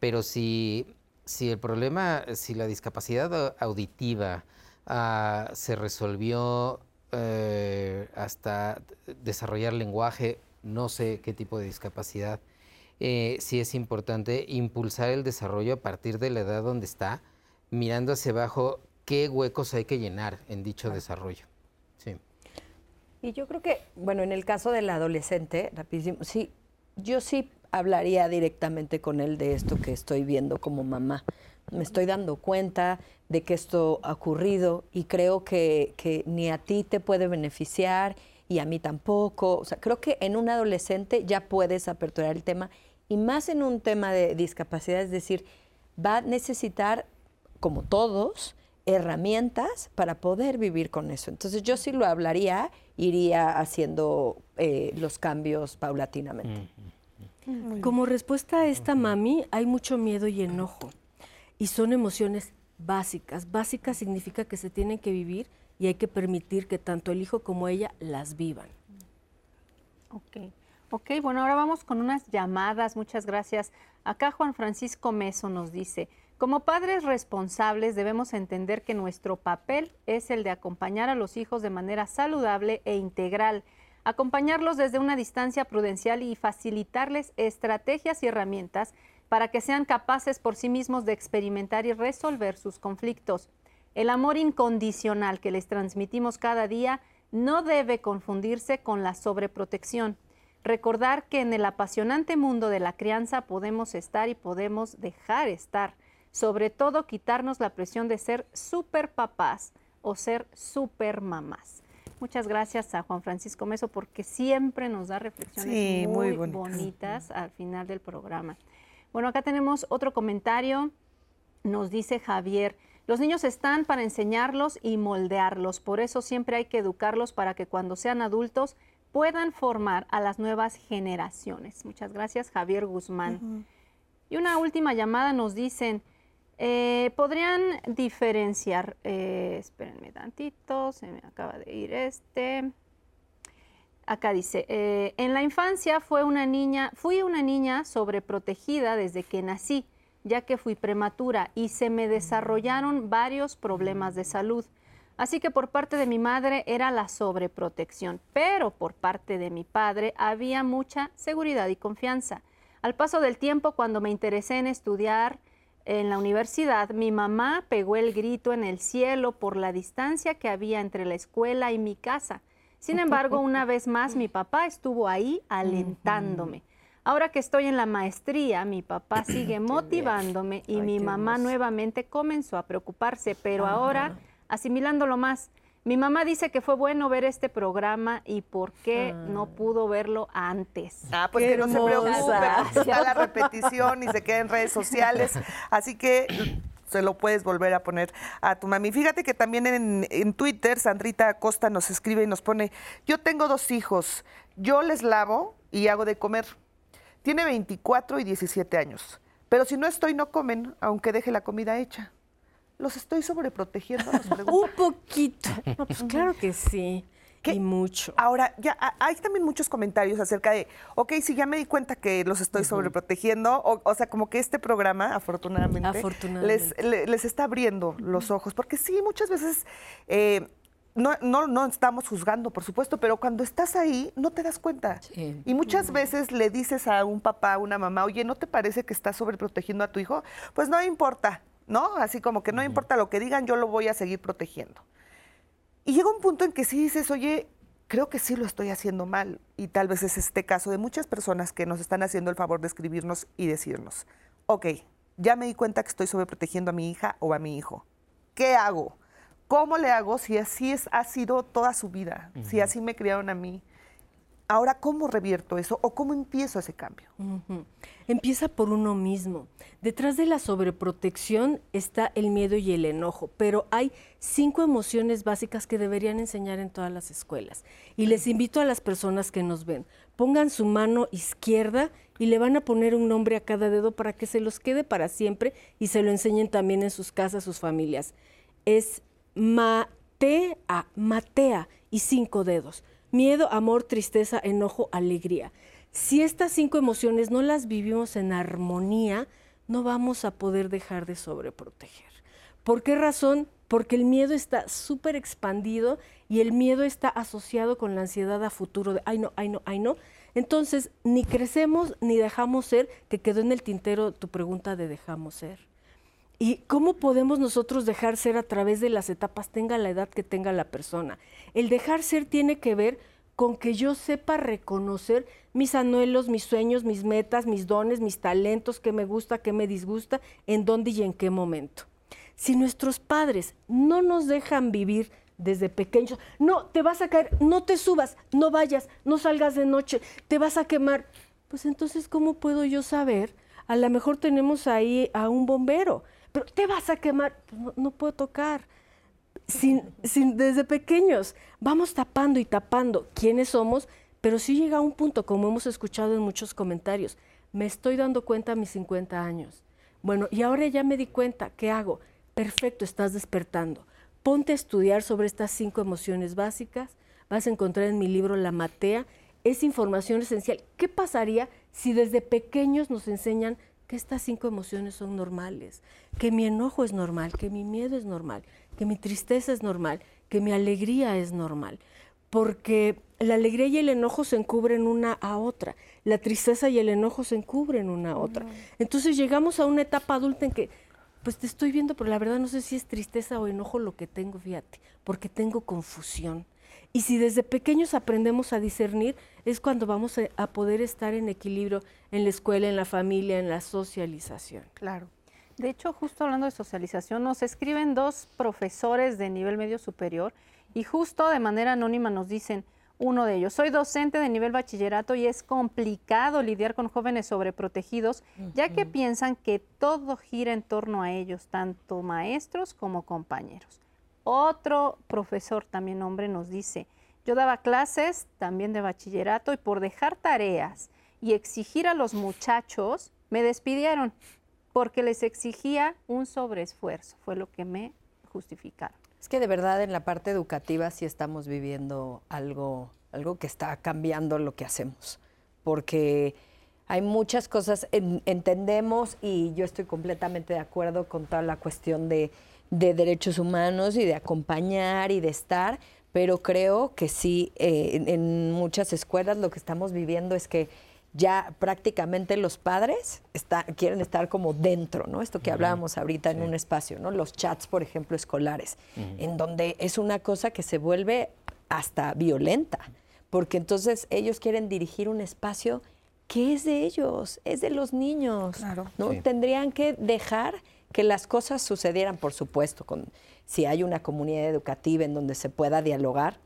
Pero si, si el problema, si la discapacidad auditiva ah, se resolvió eh, hasta desarrollar lenguaje, no sé qué tipo de discapacidad, eh, sí es importante impulsar el desarrollo a partir de la edad donde está, mirando hacia abajo qué huecos hay que llenar en dicho desarrollo. Y yo creo que, bueno, en el caso del adolescente, rapidísimo, sí, yo sí hablaría directamente con él de esto que estoy viendo como mamá. Me estoy dando cuenta de que esto ha ocurrido y creo que, que ni a ti te puede beneficiar y a mí tampoco. O sea, creo que en un adolescente ya puedes aperturar el tema y más en un tema de discapacidad, es decir, va a necesitar, como todos, herramientas para poder vivir con eso. Entonces yo sí lo hablaría, iría haciendo eh, los cambios paulatinamente. Como respuesta a esta mami, hay mucho miedo y enojo. Y son emociones básicas. Básicas significa que se tienen que vivir y hay que permitir que tanto el hijo como ella las vivan. Ok. Ok, bueno, ahora vamos con unas llamadas. Muchas gracias. Acá Juan Francisco Meso nos dice, como padres responsables debemos entender que nuestro papel es el de acompañar a los hijos de manera saludable e integral, acompañarlos desde una distancia prudencial y facilitarles estrategias y herramientas para que sean capaces por sí mismos de experimentar y resolver sus conflictos. El amor incondicional que les transmitimos cada día no debe confundirse con la sobreprotección. Recordar que en el apasionante mundo de la crianza podemos estar y podemos dejar estar. Sobre todo quitarnos la presión de ser super papás o ser super mamás. Muchas gracias a Juan Francisco Meso porque siempre nos da reflexiones muy, bonitas al final del programa. Bueno, acá tenemos otro comentario. Nos dice Javier, los niños están para enseñarlos y moldearlos, por eso siempre hay que educarlos para que cuando sean adultos puedan formar a las nuevas generaciones. Muchas gracias, Javier Guzmán. Y una última llamada nos dicen, eh, ¿podrían diferenciar? Eh, espérenme tantito, se me acaba de ir este. Acá dice, eh, en la infancia fue una niña, fui una niña sobreprotegida desde que nací ya que fui prematura y se me desarrollaron varios problemas de salud. Así que por parte de mi madre era la sobreprotección, pero por parte de mi padre había mucha seguridad y confianza. Al paso del tiempo, cuando me interesé en estudiar en la universidad, mi mamá pegó el grito en el cielo por la distancia que había entre la escuela y mi casa. Sin embargo, una vez más, mi papá estuvo ahí alentándome. Ahora que estoy en la maestría, mi papá sigue motivándome y mi mamá nuevamente comenzó a preocuparse, pero ahora asimilándolo más. Mi mamá dice que fue bueno ver este programa y por qué no Ah. pudo verlo antes. Ah, pues que no se preocupe, porque está la repetición y se queda en redes sociales. Así que se lo puedes volver a poner a tu mami. Fíjate que también en, en Twitter, Sandrita Acosta nos escribe y nos pone, yo tengo dos hijos, yo les lavo y hago de comer. Tiene 24 y 17 años, pero si no estoy no comen, aunque deje la comida hecha. ¿Los estoy sobreprotegiendo? Nos. Un poquito. No, pues claro que sí. Y mucho. Ahora, ya hay también muchos comentarios acerca de, ok, sí, ya me di cuenta que los estoy sobreprotegiendo, o, o sea, como que este programa, afortunadamente, Afortunadamente. Les, le- les está abriendo los ojos, porque sí, muchas veces eh, no, no, no estamos juzgando, por supuesto, pero cuando estás ahí no te das cuenta. Y muchas veces le dices a un papá, a una mamá, oye, ¿no te parece que estás sobreprotegiendo a tu hijo? Pues no importa, ¿no? Así como que no importa lo que digan, yo lo voy a seguir protegiendo. Y llega un punto en que sí dices, oye, creo que sí lo estoy haciendo mal. Y tal vez es este caso de muchas personas que nos están haciendo el favor de escribirnos y decirnos, ok, ya me di cuenta que estoy sobreprotegiendo a mi hija o a mi hijo. ¿Qué hago? ¿Cómo le hago si así es, ha sido toda su vida? Si así me criaron a mí. Ahora, ¿cómo revierto eso o cómo empiezo ese cambio? Empieza por uno mismo. Detrás de la sobreprotección está el miedo y el enojo, pero hay cinco emociones básicas que deberían enseñar en todas las escuelas. Y les invito a las personas que nos ven, pongan su mano izquierda y le van a poner un nombre a cada dedo para que se los quede para siempre y se lo enseñen también en sus casas, sus familias. Es Matea, Matea y cinco dedos. Miedo, amor, tristeza, enojo, alegría. Si estas cinco emociones no las vivimos en armonía, no vamos a poder dejar de sobreproteger. ¿Por qué razón? Porque el miedo está súper expandido y el miedo está asociado con la ansiedad a futuro de, ay no, ay no, ay no. Entonces, ni crecemos ni dejamos ser, que quedó en el tintero tu pregunta de dejamos ser. ¿Y cómo podemos nosotros dejar ser a través de las etapas, tenga la edad que tenga la persona? El dejar ser tiene que ver con que yo sepa reconocer mis anhelos, mis sueños, mis metas, mis dones, mis talentos, qué me gusta, qué me disgusta, en dónde y en qué momento. Si nuestros padres no nos dejan vivir desde pequeños, no, te vas a caer, no te subas, no vayas, no salgas de noche, te vas a quemar, pues entonces, ¿cómo puedo yo saber? A lo mejor tenemos ahí a un bombero, pero te vas a quemar, no, no puedo tocar. Sin, sin, desde pequeños vamos tapando y tapando quiénes somos, pero sí llega a un punto, como hemos escuchado en muchos comentarios, me estoy dando cuenta a mis 50 años. Bueno, y ahora ya me di cuenta, ¿qué hago? Perfecto, estás despertando. Ponte a estudiar sobre estas cinco emociones básicas. Vas a encontrar en mi libro La Matea. Es información esencial. ¿Qué pasaría si desde pequeños nos enseñan que estas cinco emociones son normales? Que mi enojo es normal, que mi miedo es normal, que mi tristeza es normal, que mi alegría es normal. Porque la alegría y el enojo se encubren una a otra. La tristeza y el enojo se encubren una a otra. Entonces llegamos a una etapa adulta en que pues te estoy viendo, pero la verdad no sé si es tristeza o enojo lo que tengo, fíjate, porque tengo confusión. Y si desde pequeños aprendemos a discernir, es cuando vamos a, poder estar en equilibrio en la escuela, en la familia, en la socialización. Claro. De hecho, justo hablando de socialización, nos escriben dos profesores de nivel medio superior y justo de manera anónima nos dicen, uno de ellos, soy docente de nivel bachillerato y es complicado lidiar con jóvenes sobreprotegidos, ya que piensan que todo gira en torno a ellos, tanto maestros como compañeros. Otro profesor, también hombre, nos dice, yo daba clases también de bachillerato y por dejar tareas y exigir a los muchachos, me despidieron porque les exigía un sobreesfuerzo, fue lo que me justificaron. Es que de verdad en la parte educativa sí estamos viviendo algo, algo que está cambiando lo que hacemos, porque hay muchas cosas, en, entendemos y yo estoy completamente de acuerdo con toda la cuestión de, de, derechos humanos y de acompañar y de estar, pero creo que sí, eh, en, en muchas escuelas lo que estamos viviendo es que ya prácticamente los padres está, quieren estar como dentro, ¿no? Esto que hablábamos ahorita sí. en un espacio, ¿no? Los chats, por ejemplo, escolares, uh -huh. en donde es una cosa que se vuelve hasta violenta, porque entonces ellos quieren dirigir un espacio que es de ellos, es de los niños, claro. ¿no? Sí. Tendrían que dejar que las cosas sucedieran, por supuesto, con si hay una comunidad educativa en donde se pueda dialogar,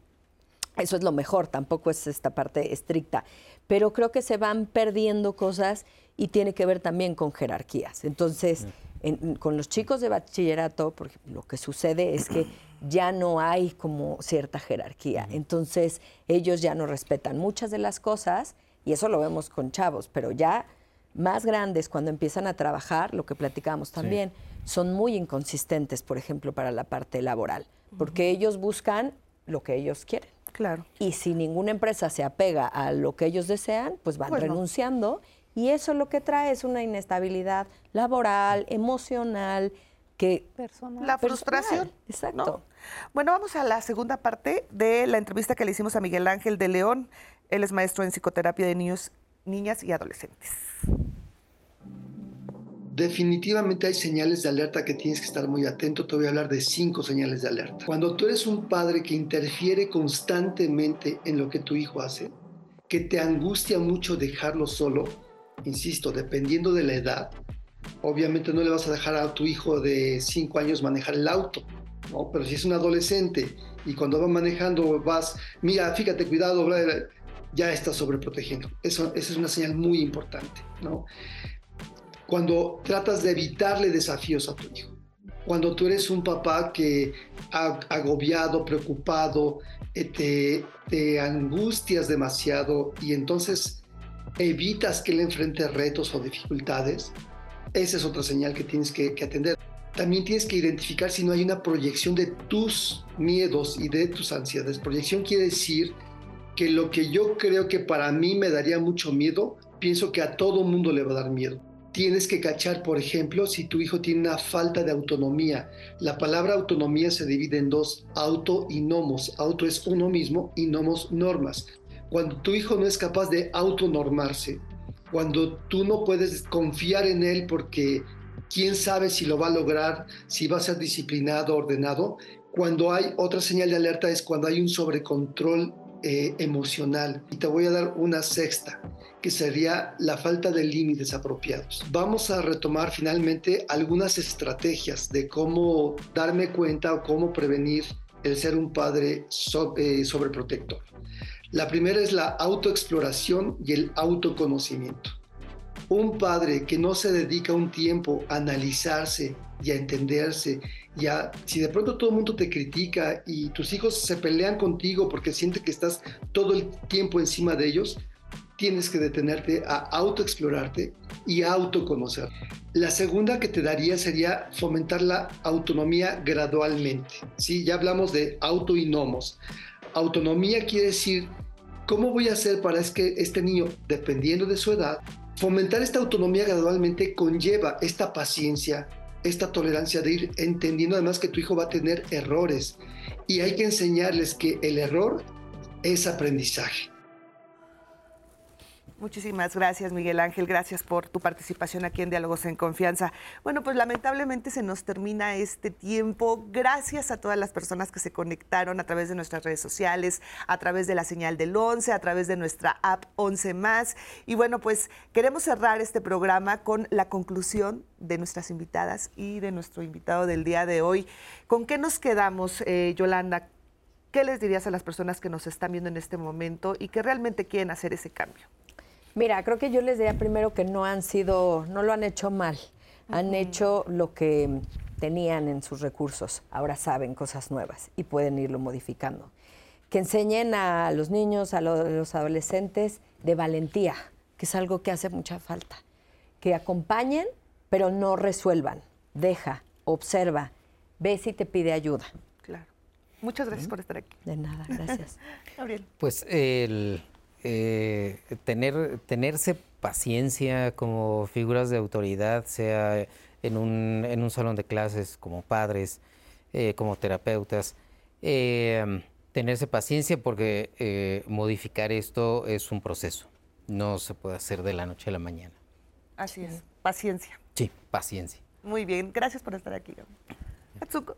eso es lo mejor, tampoco es esta parte estricta, pero creo que se van perdiendo cosas y tiene que ver también con jerarquías. Entonces, en, con los chicos de bachillerato, porque lo que sucede es que ya no hay como cierta jerarquía. Entonces, ellos ya no respetan muchas de las cosas y eso lo vemos con chavos, pero ya más grandes cuando empiezan a trabajar, lo que platicamos también, sí. son muy inconsistentes, por ejemplo, para la parte laboral, porque uh -huh. ellos buscan lo que ellos quieren. Claro. Y si ninguna empresa se apega a lo que ellos desean, pues van pues renunciando. No. Y eso lo que trae es una inestabilidad laboral, emocional, que... Personal. La frustración. Exacto. ¿no? Bueno, vamos a la segunda parte de la entrevista que le hicimos a Miguel Ángel de León. Él es maestro en psicoterapia de niños, niñas y adolescentes. Definitivamente hay señales de alerta que tienes que estar muy atento. Te voy a hablar de cinco señales de alerta. Cuando tú eres un padre que interfiere constantemente en lo que tu hijo hace, que te angustia mucho dejarlo solo, insisto, dependiendo de la edad, obviamente no le vas a dejar a tu hijo de 5 años manejar el auto, ¿no? Pero si es un adolescente y cuando va manejando vas, mira, fíjate, cuidado, ya estás sobreprotegiendo. Eso, eso es una señal muy importante, ¿no? Cuando tratas de evitarle desafíos a tu hijo. Cuando tú eres un papá que agobiado, preocupado, eh, te, angustias demasiado y entonces evitas que él enfrente retos o dificultades, esa es otra señal que tienes que, atender. También tienes que identificar si no hay una proyección de tus miedos y de tus ansiedades. Proyección quiere decir que lo que yo creo que para mí me daría mucho miedo, pienso que a todo mundo le va a dar miedo. Tienes que cachar, por ejemplo, si tu hijo tiene una falta de autonomía. La palabra autonomía se divide en dos, auto y nomos. Auto es uno mismo y nomos normas. Cuando tu hijo no es capaz de autonormarse, cuando tú no puedes confiar en él porque quién sabe si lo va a lograr, si va a ser disciplinado, ordenado. Cuando hay otra señal de alerta es cuando hay un sobrecontrol eh, emocional. Y te voy a dar una sexta, que sería la falta de límites apropiados. Vamos a retomar finalmente algunas estrategias de cómo darme cuenta o cómo prevenir el ser un padre eh, sobreprotector. La primera es la autoexploración y el autoconocimiento. Un padre que no se dedica un tiempo a analizarse y a entenderse, y si de pronto todo el mundo te critica y tus hijos se pelean contigo porque sienten que estás todo el tiempo encima de ellos, tienes que detenerte a autoexplorarte y a autoconocer. La segunda que te daría sería fomentar la autonomía gradualmente. ¿sí? Ya hablamos de auto y nomos. Autonomía quiere decir, ¿cómo voy a hacer para que este niño, dependiendo de su edad, fomentar esta autonomía gradualmente conlleva esta paciencia, esta tolerancia de ir entendiendo además que tu hijo va a tener errores y hay que enseñarles que el error es aprendizaje. Muchísimas gracias, Miguel Ángel. Gracias por tu participación aquí en Diálogos en Confianza. Bueno, pues lamentablemente se nos termina este tiempo. Gracias a todas las personas que se conectaron a través de nuestras redes sociales, a través de la señal del 11, a través de nuestra app 11 más. Y bueno, pues queremos cerrar este programa con la conclusión de nuestras invitadas y de nuestro invitado del día de hoy. ¿Con qué nos quedamos, eh, Yolanda? ¿Qué les dirías a las personas que nos están viendo en este momento y que realmente quieren hacer ese cambio? Mira, creo que yo les diría primero que no han sido, no lo han hecho mal, han hecho lo que tenían en sus recursos, ahora saben cosas nuevas y pueden irlo modificando. Que enseñen a los niños, a los adolescentes de valentía, que es algo que hace mucha falta. Que acompañen, pero no resuelvan. Deja, observa, ve si te pide ayuda. Claro. Muchas gracias por estar aquí. De nada, gracias. Gabriel. Pues el eh, tener, tenerse paciencia como figuras de autoridad, sea en un, en un salón de clases, como padres, eh, como terapeutas, eh, tenerse paciencia porque modificar esto es un proceso, no se puede hacer de la noche a la mañana. Así es, paciencia. Sí, paciencia. Muy bien, gracias por estar aquí. Atsuko.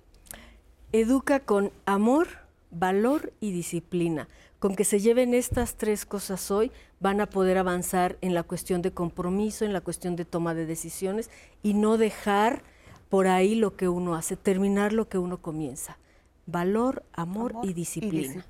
Educa con amor, valor y disciplina con que se lleven estas tres cosas hoy, van a poder avanzar en la cuestión de compromiso, en la cuestión de toma de decisiones y no dejar por ahí lo que uno hace, terminar lo que uno comienza. Valor, amor, y, disciplina.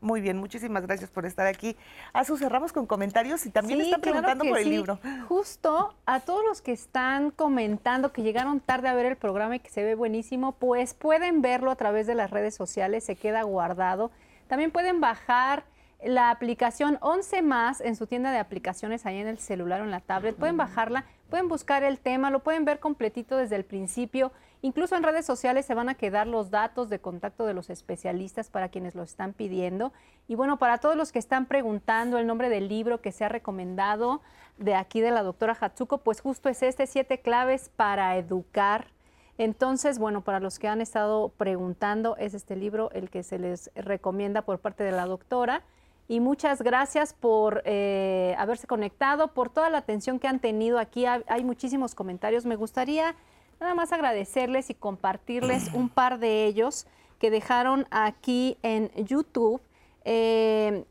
Muy bien, muchísimas gracias por estar aquí. Azu, cerramos con comentarios y también están preguntando por el libro. Justo a todos los que están comentando que llegaron tarde a ver el programa y que se ve buenísimo, pues pueden verlo a través de las redes sociales, se queda guardado. También pueden bajar la aplicación 11 más en su tienda de aplicaciones ahí en el celular o en la tablet. Pueden bajarla, pueden buscar el tema, lo pueden ver completito desde el principio. Incluso en redes sociales se van a quedar los datos de contacto de los especialistas para quienes lo están pidiendo. Y bueno, para todos los que están preguntando el nombre del libro que se ha recomendado de aquí de la doctora Hatsuko, pues justo es este, siete claves para educar entonces, bueno, para los que han estado preguntando, es este libro el que se les recomienda por parte de la doctora. Y muchas gracias por eh, haberse conectado, por toda la atención que han tenido aquí. Hay, muchísimos comentarios. Me gustaría nada más agradecerles y compartirles un par de ellos que dejaron aquí en YouTube. Eh,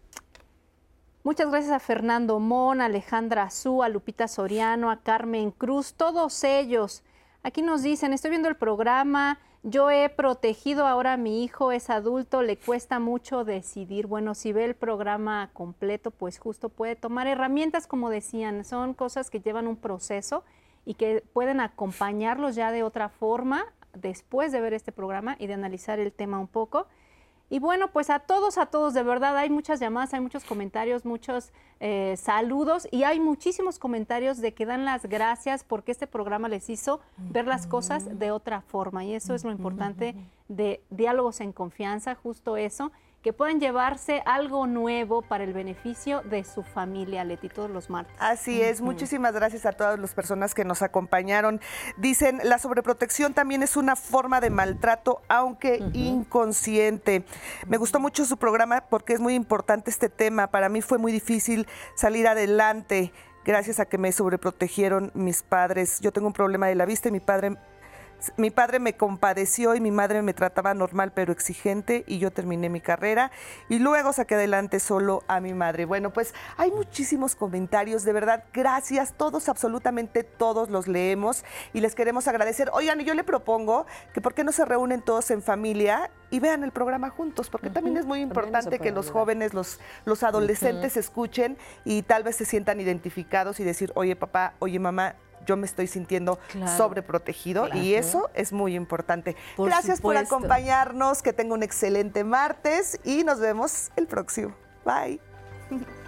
Muchas gracias a Fernando Mon, a Alejandra Azú, a Lupita Soriano, a Carmen Cruz, todos ellos. Aquí nos dicen, estoy viendo el programa, yo he protegido ahora a mi hijo, es adulto, le cuesta mucho decidir. Bueno, si ve el programa completo, pues justo puede tomar herramientas, como decían, son cosas que llevan un proceso y que pueden acompañarlos ya de otra forma después de ver este programa y de analizar el tema un poco. Y bueno, pues a todos, a todos, de verdad, hay muchas llamadas, hay muchos comentarios, muchos eh, saludos y hay muchísimos comentarios de que dan las gracias porque este programa les hizo ver las cosas de otra forma y eso es lo importante de diálogos en confianza, justo eso que pueden llevarse algo nuevo para el beneficio de su familia, Leti, todos los martes. Así es, muchísimas gracias a todas las personas que nos acompañaron. Dicen, la sobreprotección también es una forma de maltrato, aunque inconsciente. Me gustó mucho su programa porque es muy importante este tema. Para mí fue muy difícil salir adelante gracias a que me sobreprotegieron mis padres. Yo tengo un problema de la vista y mi padre mi padre me compadeció y mi madre me trataba normal pero exigente y yo terminé mi carrera y luego saqué adelante solo a mi madre. Bueno, pues hay muchísimos comentarios, de verdad, gracias, todos, absolutamente todos los leemos y les queremos agradecer. Oigan, yo le propongo que por qué no se reúnen todos en familia y vean el programa juntos, porque también es muy importante que los jóvenes, los, los adolescentes escuchen y tal vez se sientan identificados y decir, oye papá, oye mamá, yo me estoy sintiendo sobreprotegido y eso es muy importante. Gracias por acompañarnos, que tenga un excelente martes y nos vemos el próximo. Bye.